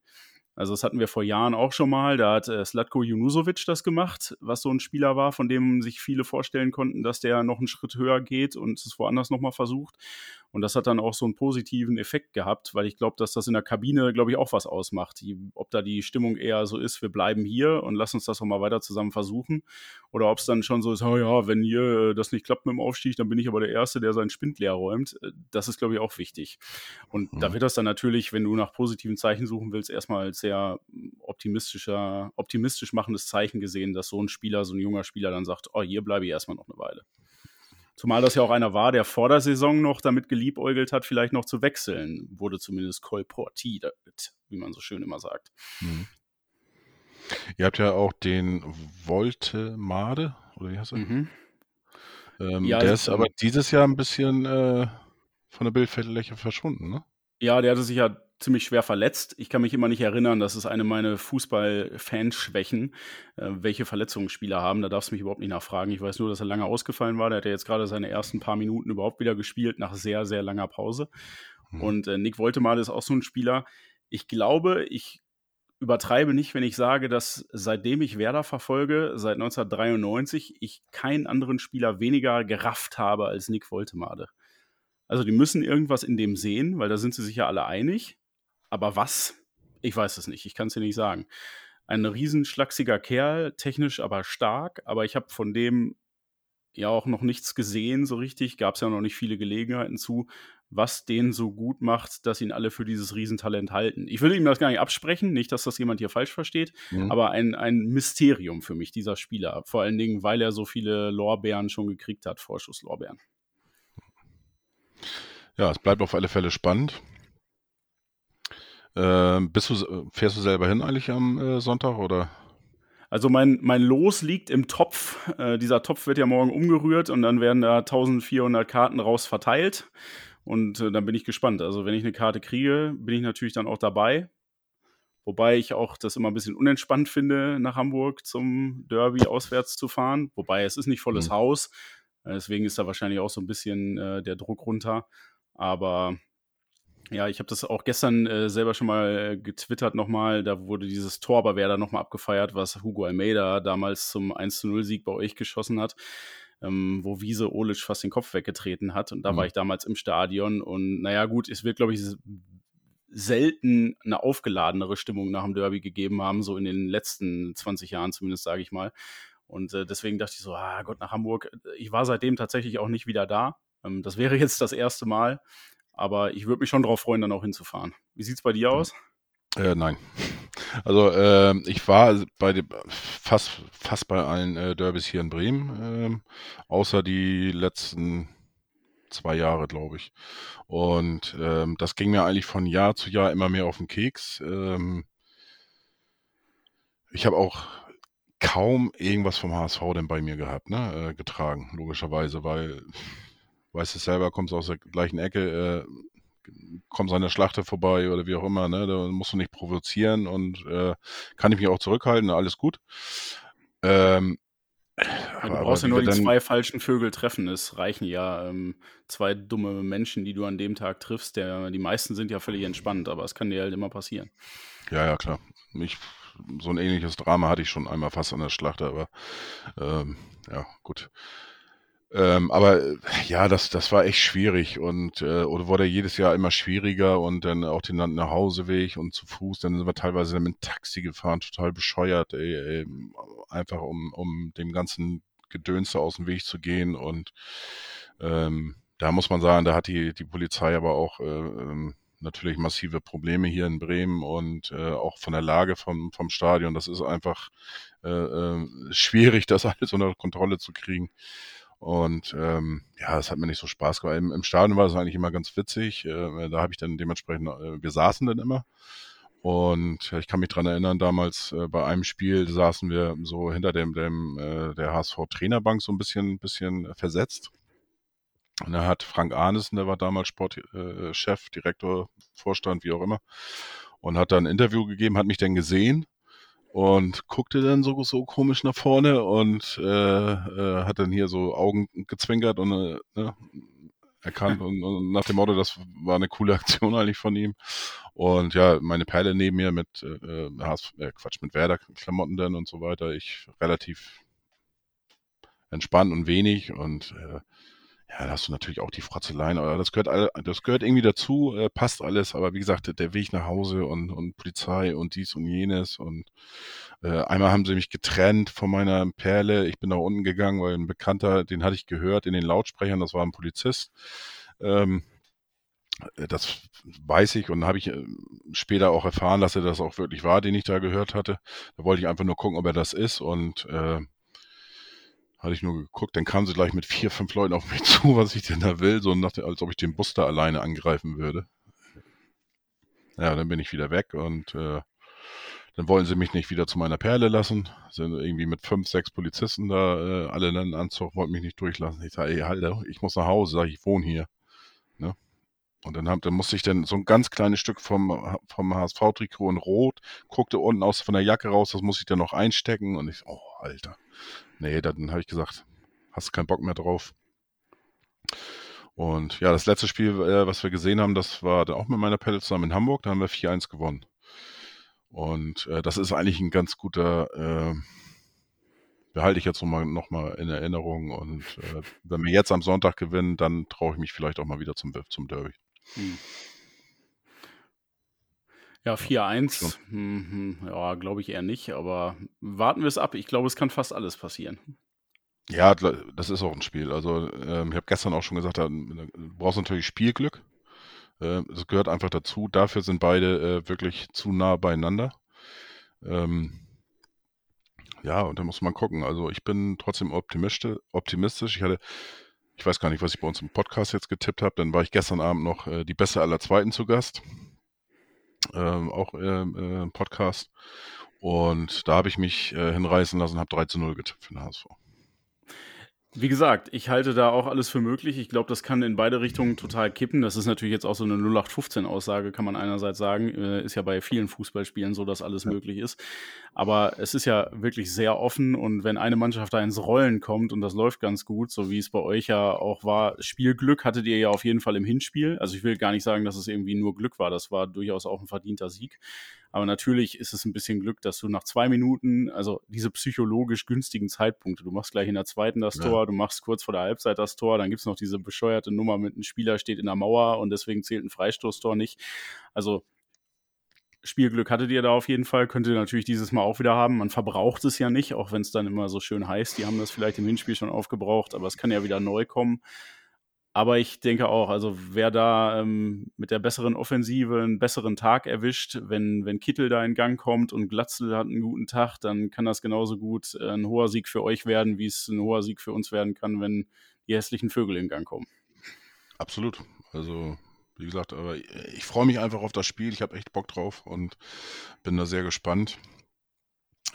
Also das hatten wir vor Jahren auch schon mal. Da hat äh, Slatko Junusovic das gemacht, was so ein Spieler war, von dem sich viele vorstellen konnten, dass der noch einen Schritt höher geht und es woanders nochmal versucht. Und das hat dann auch so einen positiven Effekt gehabt, weil ich glaube, dass das in der Kabine, glaube ich, auch was ausmacht. Die, ob da die Stimmung eher so ist, wir bleiben hier und lassen uns das auch mal weiter zusammen versuchen. Oder ob es dann schon so ist, oh ja, wenn hier äh, das nicht klappt mit dem Aufstieg, dann bin ich aber der Erste, der seinen Spind leer räumt. Äh, das ist, glaube ich, auch wichtig. Und mhm. da wird das dann natürlich, wenn du nach positiven Zeichen suchen willst, erstmal als sehr optimistischer, optimistisch machendes Zeichen gesehen, dass so ein Spieler, so ein junger Spieler dann sagt, oh, hier bleibe ich erstmal noch eine Weile. Zumal das ja auch einer war, der vor der Saison noch damit geliebäugelt hat, vielleicht noch zu wechseln. Wurde zumindest kolportiert, wie man so schön immer sagt. Mhm. Ihr habt ja auch den Voltemade, oder wie heißt er? Mhm. Ähm, ja, der ist aber dieses Jahr ein bisschen äh, von der Bildfläche verschwunden, ne? Ja, der hatte sich ja ziemlich schwer verletzt. Ich kann mich immer nicht erinnern, das ist eine meiner Fußball-Fanschwächen, äh, welche Verletzungen Spieler haben. Da darfst du mich überhaupt nicht nachfragen. Ich weiß nur, dass er lange ausgefallen war. Der hat ja jetzt gerade seine ersten paar Minuten überhaupt wieder gespielt, nach sehr, sehr langer Pause. Mhm. Und äh, Nick Woltemade ist auch so ein Spieler. Ich glaube, ich übertreibe nicht, wenn ich sage, dass seitdem ich Werder verfolge, seit 1993, ich keinen anderen Spieler weniger gerafft habe als Nick Woltemade. Also die müssen irgendwas in dem sehen, weil da sind sie sich ja alle einig. Aber was? Ich weiß es nicht. Ich kann es dir nicht sagen. Ein riesenschlachsiger Kerl, technisch aber stark, aber ich habe von dem ja auch noch nichts gesehen so richtig. Gab es ja noch nicht viele Gelegenheiten zu. was den so gut macht, dass ihn alle für dieses Riesentalent halten. Ich will ihm das gar nicht absprechen, nicht, dass das jemand hier falsch versteht, mhm. aber ein, ein Mysterium für mich, dieser Spieler. Vor allen Dingen, weil er so viele Lorbeeren schon gekriegt hat, Vorschusslorbeeren. Ja, es bleibt auf alle Fälle spannend. Äh, bist du, fährst du selber hin eigentlich am äh, Sonntag oder? Also mein, mein Los liegt im Topf. Äh, dieser Topf wird ja morgen umgerührt und dann werden da 1400 Karten raus verteilt. Und äh, dann bin ich gespannt. Also wenn ich eine Karte kriege, bin ich natürlich dann auch dabei. Wobei ich auch das immer ein bisschen unentspannt finde, nach Hamburg zum Derby auswärts zu fahren. Wobei es ist nicht volles mhm. Haus. Deswegen ist da wahrscheinlich auch so ein bisschen äh, der Druck runter. Aber ja, ich habe das auch gestern äh, selber schon mal äh, getwittert nochmal. Da wurde dieses Tor bei Werder nochmal abgefeiert, was Hugo Almeida damals zum 1-0-Sieg bei euch geschossen hat, ähm, wo Wiese Olic fast den Kopf weggetreten hat. Und da mhm. war ich damals im Stadion. Und naja, gut, es wird, glaube ich, selten eine aufgeladenere Stimmung nach dem Derby gegeben haben, so in den letzten 20 Jahren zumindest, sage ich mal. Und äh, deswegen dachte ich so, ah Gott, nach Hamburg. Ich war seitdem tatsächlich auch nicht wieder da. Ähm, das wäre jetzt das erste Mal. Aber ich würde mich schon darauf freuen, dann auch hinzufahren. Wie sieht es bei dir aus? Äh, nein. *laughs* Also äh, ich war bei dem, fast, fast bei allen äh, Derbys hier in Bremen, äh, außer die letzten zwei Jahre, glaube ich. Und ähm, das ging mir eigentlich von Jahr zu Jahr immer mehr auf den Keks. Ähm, ich habe auch kaum irgendwas vom HSV denn bei mir gehabt, ne, äh, getragen, logischerweise, weil weißt es selber, kommst aus der gleichen Ecke, äh, kommst an der Schlachte vorbei oder wie auch immer, ne? Da musst du nicht provozieren und äh, kann ich mich auch zurückhalten, alles gut. Ähm, ja, du brauchst ja nur die zwei falschen Vögel treffen. Es reichen ja ähm, zwei dumme Menschen, die du an dem Tag triffst. Der, die meisten sind ja völlig entspannt, aber es kann dir halt immer passieren. Ja, ja, klar. Ich, so ein ähnliches Drama hatte ich schon einmal fast an der Schlachte, aber ähm, ja, gut. Ähm, aber äh, ja, das, das war echt schwierig und äh, oder wurde jedes Jahr immer schwieriger und dann auch den Nachhauseweg und zu Fuß, dann sind wir teilweise mit dem Taxi gefahren, total bescheuert, ey, ey, einfach um, um dem ganzen Gedönse aus dem Weg zu gehen und ähm, da muss man sagen, da hat die, die Polizei aber auch äh, ähm, natürlich massive Probleme hier in Bremen und äh, auch von der Lage vom, vom Stadion. Das ist einfach äh, äh, schwierig, *laughs* das alles unter Kontrolle zu kriegen. Und ähm, ja, es hat mir nicht so Spaß gemacht. Im, Im, Stadion war es eigentlich immer ganz witzig. Äh, da habe ich dann dementsprechend, äh, wir saßen dann immer. Und ich kann mich dran erinnern, damals äh, bei einem Spiel saßen wir so hinter dem, dem äh, der HSV-Trainerbank so ein bisschen, bisschen versetzt. Und da hat Frank Arnesen, der war damals Sportchef, äh, Direktor, Vorstand, wie auch immer, und hat dann ein Interview gegeben, hat mich dann gesehen und guckte dann so, so komisch nach vorne und äh, äh, hat dann hier so Augen gezwinkert und äh, ne, erkannt *laughs* und, und, nach dem Motto, das war eine coole Aktion *laughs* eigentlich von ihm. Und ja, meine Perle neben mir mit äh, äh, Quatsch, mit Werder-Klamotten dann und so weiter. Ich relativ entspannt und wenig und äh, ja, da hast du natürlich auch die Fratzeleien, aber das gehört alle, das gehört irgendwie dazu, äh, passt alles, aber wie gesagt, der Weg nach Hause und, und Polizei und dies und jenes und äh, einmal haben sie mich getrennt von meiner Perle. Ich bin nach unten gegangen, weil ein Bekannter, den hatte ich gehört in den Lautsprechern, das war ein Polizist. Ähm, äh, das weiß ich und habe ich äh, später auch erfahren, dass er das auch wirklich war, den ich da gehört hatte. Da wollte ich einfach nur gucken, ob er das ist und äh, hatte ich nur geguckt, dann kamen sie gleich mit vier, fünf Leuten auf mich *laughs* zu, was ich denn da will, so nach, als ob ich den Bus da alleine angreifen würde. Ja, dann bin ich wieder weg und äh, dann wollen sie mich nicht wieder zu meiner Perle lassen. Sind irgendwie mit fünf, sechs Polizisten da, äh, alle in einen Anzug, wollten mich nicht durchlassen. Ich sage, ey, Alter, ich muss nach Hause, sag ich, ich wohne hier. Ne? Und dann, hab, dann musste ich dann so ein ganz kleines Stück vom, vom HSV-Trikot in Rot, guckte unten aus von der Jacke raus, das muss ich dann noch einstecken. Und ich, oh, Alter. Nee, dann habe ich gesagt, hast keinen Bock mehr drauf. Und ja, das letzte Spiel, äh, was wir gesehen haben, das war dann auch mit meiner Pelle zusammen in Hamburg. Da haben wir 4-1 gewonnen. Und äh, das ist eigentlich ein ganz guter, äh, behalte ich jetzt nochmal noch mal in Erinnerung. Und äh, wenn wir jetzt am Sonntag gewinnen, dann traue ich mich vielleicht auch mal wieder zum, zum Derby. Hm. Ja, 4-1, hm, hm, ja, glaube ich eher nicht, aber warten wir es ab. Ich glaube, es kann fast alles passieren. Ja, das ist auch ein Spiel. Also, ähm, ich habe gestern auch schon gesagt, du brauchst natürlich Spielglück. Äh, das gehört einfach dazu. Dafür sind beide äh, wirklich zu nah beieinander. Ähm, ja, und da muss man gucken. Also ich bin trotzdem optimistisch. Ich hatte, ich weiß gar nicht, was ich bei uns im Podcast jetzt getippt habe. Dann war ich gestern Abend noch äh, die Beste aller Zweiten zu Gast. Ähm, auch ähm, äh, im Podcast. Und da habe ich mich äh, hinreißen lassen, habe 3 zu 0 getippt für den HSV. Wie gesagt, ich halte da auch alles für möglich. Ich glaube, das kann in beide Richtungen total kippen. Das ist natürlich jetzt auch so eine 0815-Aussage, kann man einerseits sagen. Äh, ist ja bei vielen Fußballspielen so, dass alles ja. möglich ist. Aber es ist ja wirklich sehr offen und wenn eine Mannschaft da ins Rollen kommt und das läuft ganz gut, so wie es bei euch ja auch war, Spielglück hattet ihr ja auf jeden Fall im Hinspiel. Also ich will gar nicht sagen, dass es irgendwie nur Glück war. Das war durchaus auch ein verdienter Sieg. Aber natürlich ist es ein bisschen Glück, dass du nach zwei Minuten, also diese psychologisch günstigen Zeitpunkte, du machst gleich in der zweiten das ja. Tor, du machst kurz vor der Halbzeit das Tor, dann gibt es noch diese bescheuerte Nummer mit einem Spieler steht in der Mauer und deswegen zählt ein Freistoßtor nicht. Also Spielglück hattet ihr da auf jeden Fall, könnt ihr natürlich dieses Mal auch wieder haben. Man verbraucht es ja nicht, auch wenn es dann immer so schön heißt. Die haben das vielleicht im Hinspiel schon aufgebraucht, aber es kann ja wieder neu kommen. Aber ich denke auch, also wer da ähm, mit der besseren Offensive einen besseren Tag erwischt, wenn, wenn Kittel da in Gang kommt und Glatzel hat einen guten Tag, dann kann das genauso gut äh, ein hoher Sieg für euch werden, wie es ein hoher Sieg für uns werden kann, wenn die hässlichen Vögel in Gang kommen. Absolut. Also, wie gesagt, aber ich freue mich einfach auf das Spiel. Ich habe echt Bock drauf und bin da sehr gespannt.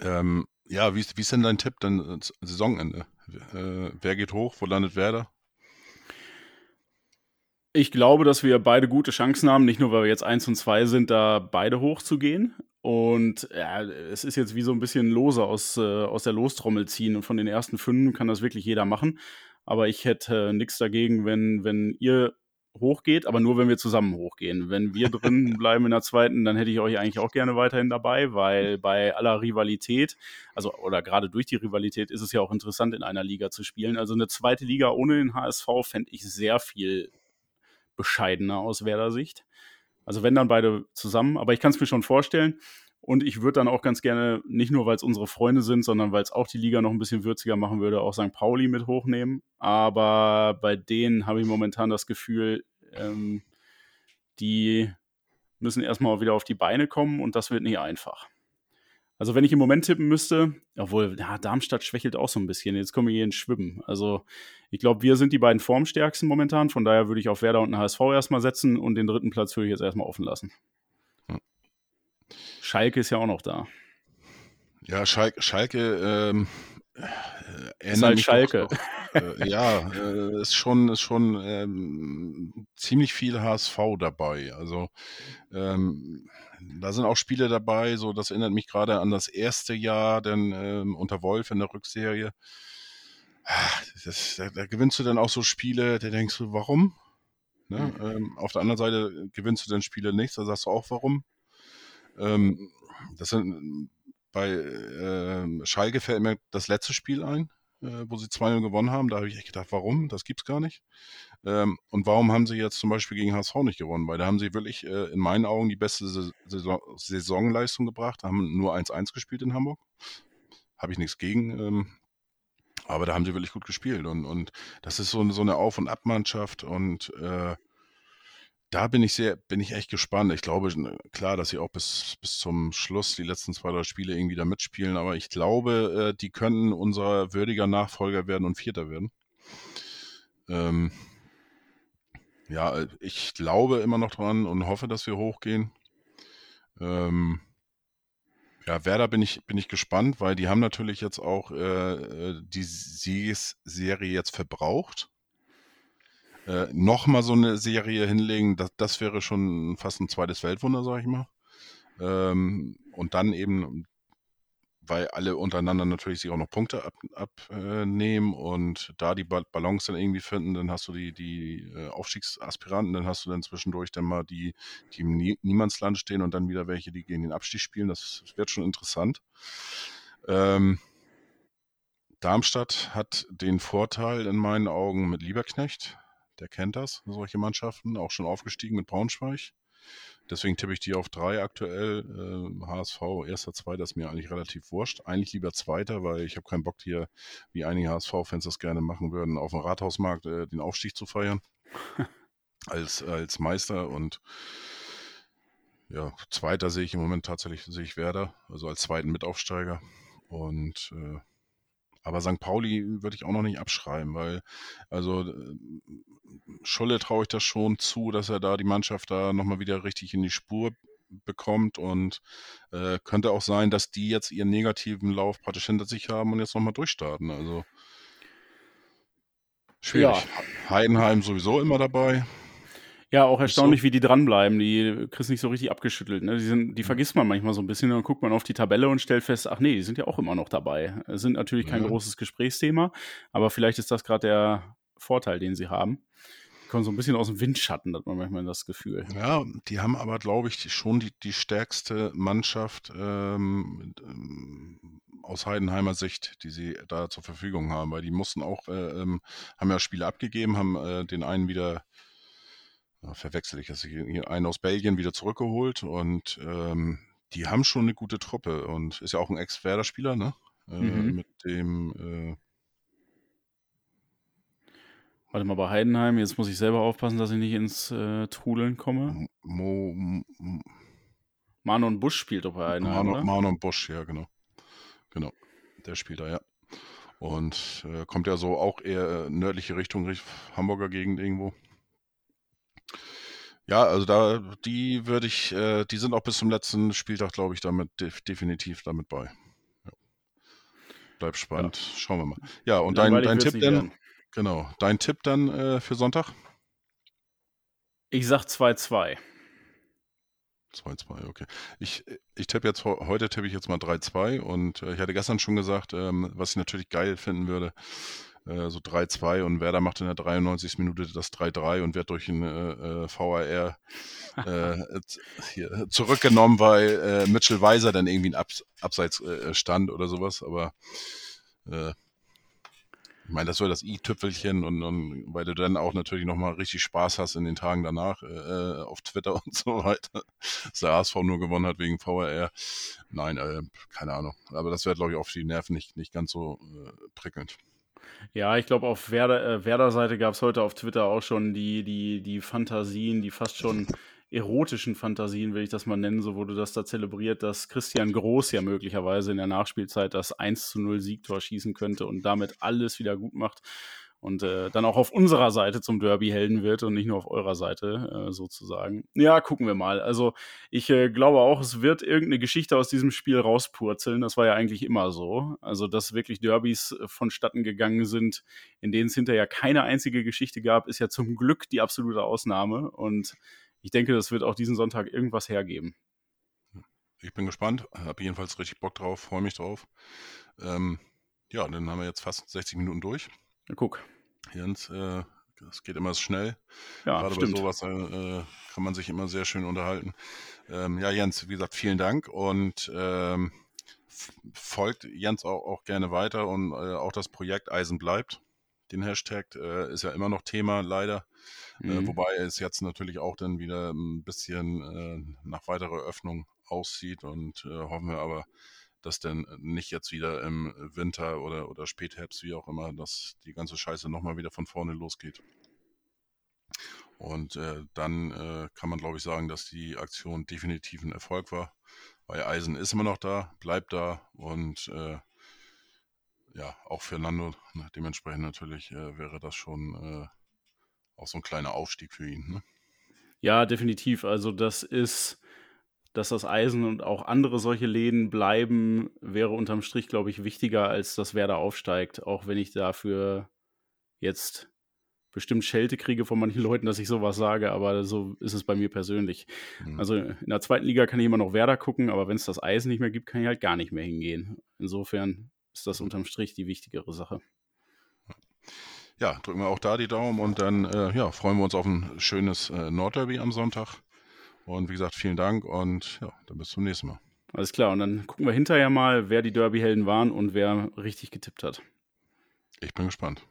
Ähm, ja, wie ist, wie ist denn dein Tipp dann äh, Saisonende? Äh, wer geht hoch? Wo landet Werder? Ich glaube, dass wir beide gute Chancen haben, nicht nur, weil wir jetzt eins und zwei sind, da beide hochzugehen. Und ja, es ist jetzt wie so ein bisschen lose aus, äh, aus der Lostrommel ziehen. Und von den ersten fünf kann das wirklich jeder machen. Aber ich hätte äh, nichts dagegen, wenn, wenn ihr hochgeht, aber nur, wenn wir zusammen hochgehen. Wenn wir *laughs* drin bleiben in der zweiten, dann hätte ich euch eigentlich auch gerne weiterhin dabei, weil bei aller Rivalität, also oder gerade durch die Rivalität, ist es ja auch interessant, in einer Liga zu spielen. Also eine zweite Liga ohne den HSV fände ich sehr viel bescheidener aus Werder-Sicht. Also wenn dann beide zusammen, aber ich kann es mir schon vorstellen. Und ich würde dann auch ganz gerne, nicht nur weil es unsere Freunde sind, sondern weil es auch die Liga noch ein bisschen würziger machen würde, auch St. Pauli mit hochnehmen. Aber bei denen habe ich momentan das Gefühl, ähm, die müssen erstmal wieder auf die Beine kommen und das wird nicht einfach. Also wenn ich im Moment tippen müsste, obwohl, ja, Darmstadt schwächelt auch so ein bisschen. Jetzt kommen wir hier ins Schwimmen. Also ich glaube, wir sind die beiden formstärksten momentan. Von daher würde ich auf Werder und den HSV erstmal setzen und den dritten Platz würde ich jetzt erstmal offen lassen. Hm. Schalke ist ja auch noch da. Ja, Schalke, Schalke ähm, äh, ist halt Schalke. Doch, äh, ja, äh, ist schon, ist schon ähm, ziemlich viel HSV dabei. Also ähm, da sind auch Spiele dabei, so das erinnert mich gerade an das erste Jahr, denn ähm, unter Wolf in der Rückserie. Das, da, da, gewinnst du dann auch so Spiele, da denkst du, warum? Ne? Mhm. Ähm, auf der anderen Seite gewinnst du dann Spiele nicht, da sagst du auch, warum. Ähm, das sind bei äh, Schalke fällt mir das letzte Spiel ein, äh, wo sie 2-0 gewonnen haben. Da habe ich echt gedacht, warum? Das gibt's gar nicht. Ähm, und warum haben sie jetzt zum Beispiel gegen HSV nicht gewonnen? Weil da haben sie wirklich äh, in meinen Augen die beste Saison Saisonleistung gebracht, haben nur 1-1 gespielt in Hamburg. Habe ich nichts gegen. Ähm, aber da haben sie wirklich gut gespielt. Und, und das ist so, so eine Auf- und Abmannschaft. Und äh, da bin ich sehr, bin ich echt gespannt. Ich glaube, klar, dass sie auch bis, bis zum Schluss die letzten zwei, drei Spiele irgendwie da mitspielen, aber ich glaube, äh, die könnten unser würdiger Nachfolger werden und Vierter werden. Ähm, ja, ich glaube immer noch dran und hoffe, dass wir hochgehen. Ähm, ja, Werder bin ich, bin ich gespannt, weil die haben natürlich jetzt auch äh, äh die Siegesserie jetzt verbraucht äh, nochmal so eine Serie hinlegen, das, das wäre schon fast ein zweites Weltwunder, sag ich mal. Ähm, und dann eben, weil alle untereinander natürlich sich auch noch Punkte abnehmen ab, äh, und da die Balance dann irgendwie finden, dann hast du die, die äh, Aufstiegsaspiranten, dann hast du dann zwischendurch dann mal die, die im Nie Niemandsland stehen und dann wieder welche, die gegen den Abstieg spielen. Das wird schon interessant. Ähm, Darmstadt hat den Vorteil in meinen Augen mit Lieberknecht, der kennt das, solche Mannschaften, auch schon aufgestiegen mit Braunschweig. Deswegen tippe ich die auf drei aktuell. Äh, HSV, erster, zweiter ist mir eigentlich relativ wurscht. Eigentlich lieber zweiter, weil ich habe keinen Bock hier, wie einige HSV-Fans das gerne machen würden, auf dem Rathausmarkt äh, den Aufstieg zu feiern. *laughs* als, als Meister und ja, Zweiter sehe ich im Moment tatsächlich, sehe ich Werder, also als zweiten Mitaufsteiger. Und äh, aber St. Pauli würde ich auch noch nicht abschreiben, weil also äh, Scholle traue ich das schon zu, dass er da die Mannschaft da nochmal wieder richtig in die Spur bekommt und äh, könnte auch sein, dass die jetzt ihren negativen Lauf praktisch hinter sich haben und jetzt nochmal durchstarten. Also schwierig. Ja. Heidenheim sowieso immer dabei. Ja, auch erstaunlich, so. wie die dranbleiben. Die kriegst nicht so richtig abgeschüttelt. Ne? Die, sind, die vergisst man manchmal so ein bisschen. Dann guckt man auf die Tabelle und stellt fest, ach nee, die sind ja auch immer noch dabei. Sind natürlich kein ja. großes Gesprächsthema, aber vielleicht ist das gerade der Vorteil, den sie haben. Die kommen so ein bisschen aus dem Windschatten, hat man manchmal das Gefühl. Ja, die haben aber, glaube ich, schon die, die stärkste Mannschaft ähm, aus Heidenheimer Sicht, die sie da zur Verfügung haben, weil die mussten auch, äh, ähm, haben ja Spiele abgegeben, haben äh, den einen wieder verwechsel ich das hier, einen aus Belgien wieder zurückgeholt und ähm, die haben schon eine gute Truppe und ist ja auch ein Ex-Werder-Spieler, ne? Äh, mhm. Mit dem. Äh, Warte mal, bei Heidenheim, jetzt muss ich selber aufpassen, dass ich nicht ins äh, Trudeln komme. Mo, Mo, Manon Busch spielt doch bei Heidenheim. Manon, Manon Busch, ja, genau. Genau. Der spielt da, ja. Und äh, kommt ja so auch eher äh, nördliche Richtung, Hamburger Gegend irgendwo. Ja, also da, die würde ich, äh, die sind auch bis zum letzten Spieltag, glaube ich, damit def definitiv damit bei. Ja. Bleibt spannend. Ja. Schauen wir mal. Ja, und dein, dein Tipp dann, genau, dein Tipp dann äh, für Sonntag? Ich sag 2-2. 2-2, okay. Ich, ich tippe jetzt, heute tippe ich jetzt mal 3-2 und äh, ich hatte gestern schon gesagt, ähm, was ich natürlich geil finden würde, äh, so 3-2 und Werder macht in der 93. Minute das 3-3 und wird durch ein äh, äh VAR äh, *laughs* hier, zurückgenommen, weil Mitchell Weiser dann irgendwie ein Abs Abseits stand oder sowas, aber ich meine, das soll das i-Tüpfelchen und, und, weil du dann auch natürlich nochmal richtig Spaß hast in den Tagen danach äh, auf Twitter *laughs* und so weiter. Dass der ASV nur gewonnen hat wegen VRR. Nein, äh, keine Ahnung. Aber das wäre, glaube ich, auf die Nerven nicht, nicht ganz so äh, prickelnd. Ja, ich glaube, auf Werder, äh, Werder-Seite gab es heute auf Twitter auch schon die, die, die Fantasien, die fast schon erotischen Fantasien, will ich das mal nennen, so wurde das da zelebriert, dass Christian Groß ja möglicherweise in der Nachspielzeit das 1 zu 0 Siegtor schießen könnte und damit alles wieder gut macht und äh, dann auch auf unserer Seite zum Derby helden wird und nicht nur auf eurer Seite äh, sozusagen. Ja, gucken wir mal. Also ich äh, glaube auch, es wird irgendeine Geschichte aus diesem Spiel rauspurzeln. Das war ja eigentlich immer so. Also dass wirklich Derbys äh, vonstatten gegangen sind, in denen es hinterher keine einzige Geschichte gab, ist ja zum Glück die absolute Ausnahme. Und ich denke, das wird auch diesen Sonntag irgendwas hergeben. Ich bin gespannt, habe jedenfalls richtig Bock drauf, freue mich drauf. Ähm, ja, dann haben wir jetzt fast 60 Minuten durch. Na, guck. Jens, äh, es geht immer schnell. Ja, Gerade stimmt. bei sowas äh, kann man sich immer sehr schön unterhalten. Ähm, ja, Jens, wie gesagt, vielen Dank und ähm, folgt Jens auch, auch, gerne weiter und äh, auch das Projekt Eisen bleibt. Den Hashtag äh, ist ja immer noch Thema, leider. Äh, mhm. wobei es jetzt natürlich auch dann wieder ein bisschen äh, nach weiterer Öffnung aussieht und äh, hoffen wir aber, dass denn nicht jetzt wieder im Winter oder, oder Spätherbst, wie auch immer, dass die ganze Scheiße nochmal wieder von vorne losgeht. Und äh, dann äh, kann man, glaube ich, sagen, dass die Aktion definitiv ein Erfolg war, weil Eisen ist immer noch da, bleibt da und äh, ja, auch für Nando ne, dementsprechend natürlich äh, wäre das schon äh, auch so ein kleiner Aufstieg für ihn. Ne? Ja, definitiv. Also das ist dass das Eisen und auch andere solche Läden bleiben, wäre unterm Strich, glaube ich, wichtiger, als dass Werder aufsteigt. Auch wenn ich dafür jetzt bestimmt Schelte kriege von manchen Leuten, dass ich sowas sage, aber so ist es bei mir persönlich. Mhm. Also in der zweiten Liga kann ich immer noch Werder gucken, aber wenn es das Eisen nicht mehr gibt, kann ich halt gar nicht mehr hingehen. Insofern ist das unterm Strich die wichtigere Sache. Ja, drücken wir auch da die Daumen und dann äh, ja, freuen wir uns auf ein schönes äh, Nordderby am Sonntag. Und wie gesagt, vielen Dank und ja, dann bis zum nächsten Mal. Alles klar, und dann gucken wir hinterher mal, wer die Derby-Helden waren und wer richtig getippt hat. Ich bin gespannt.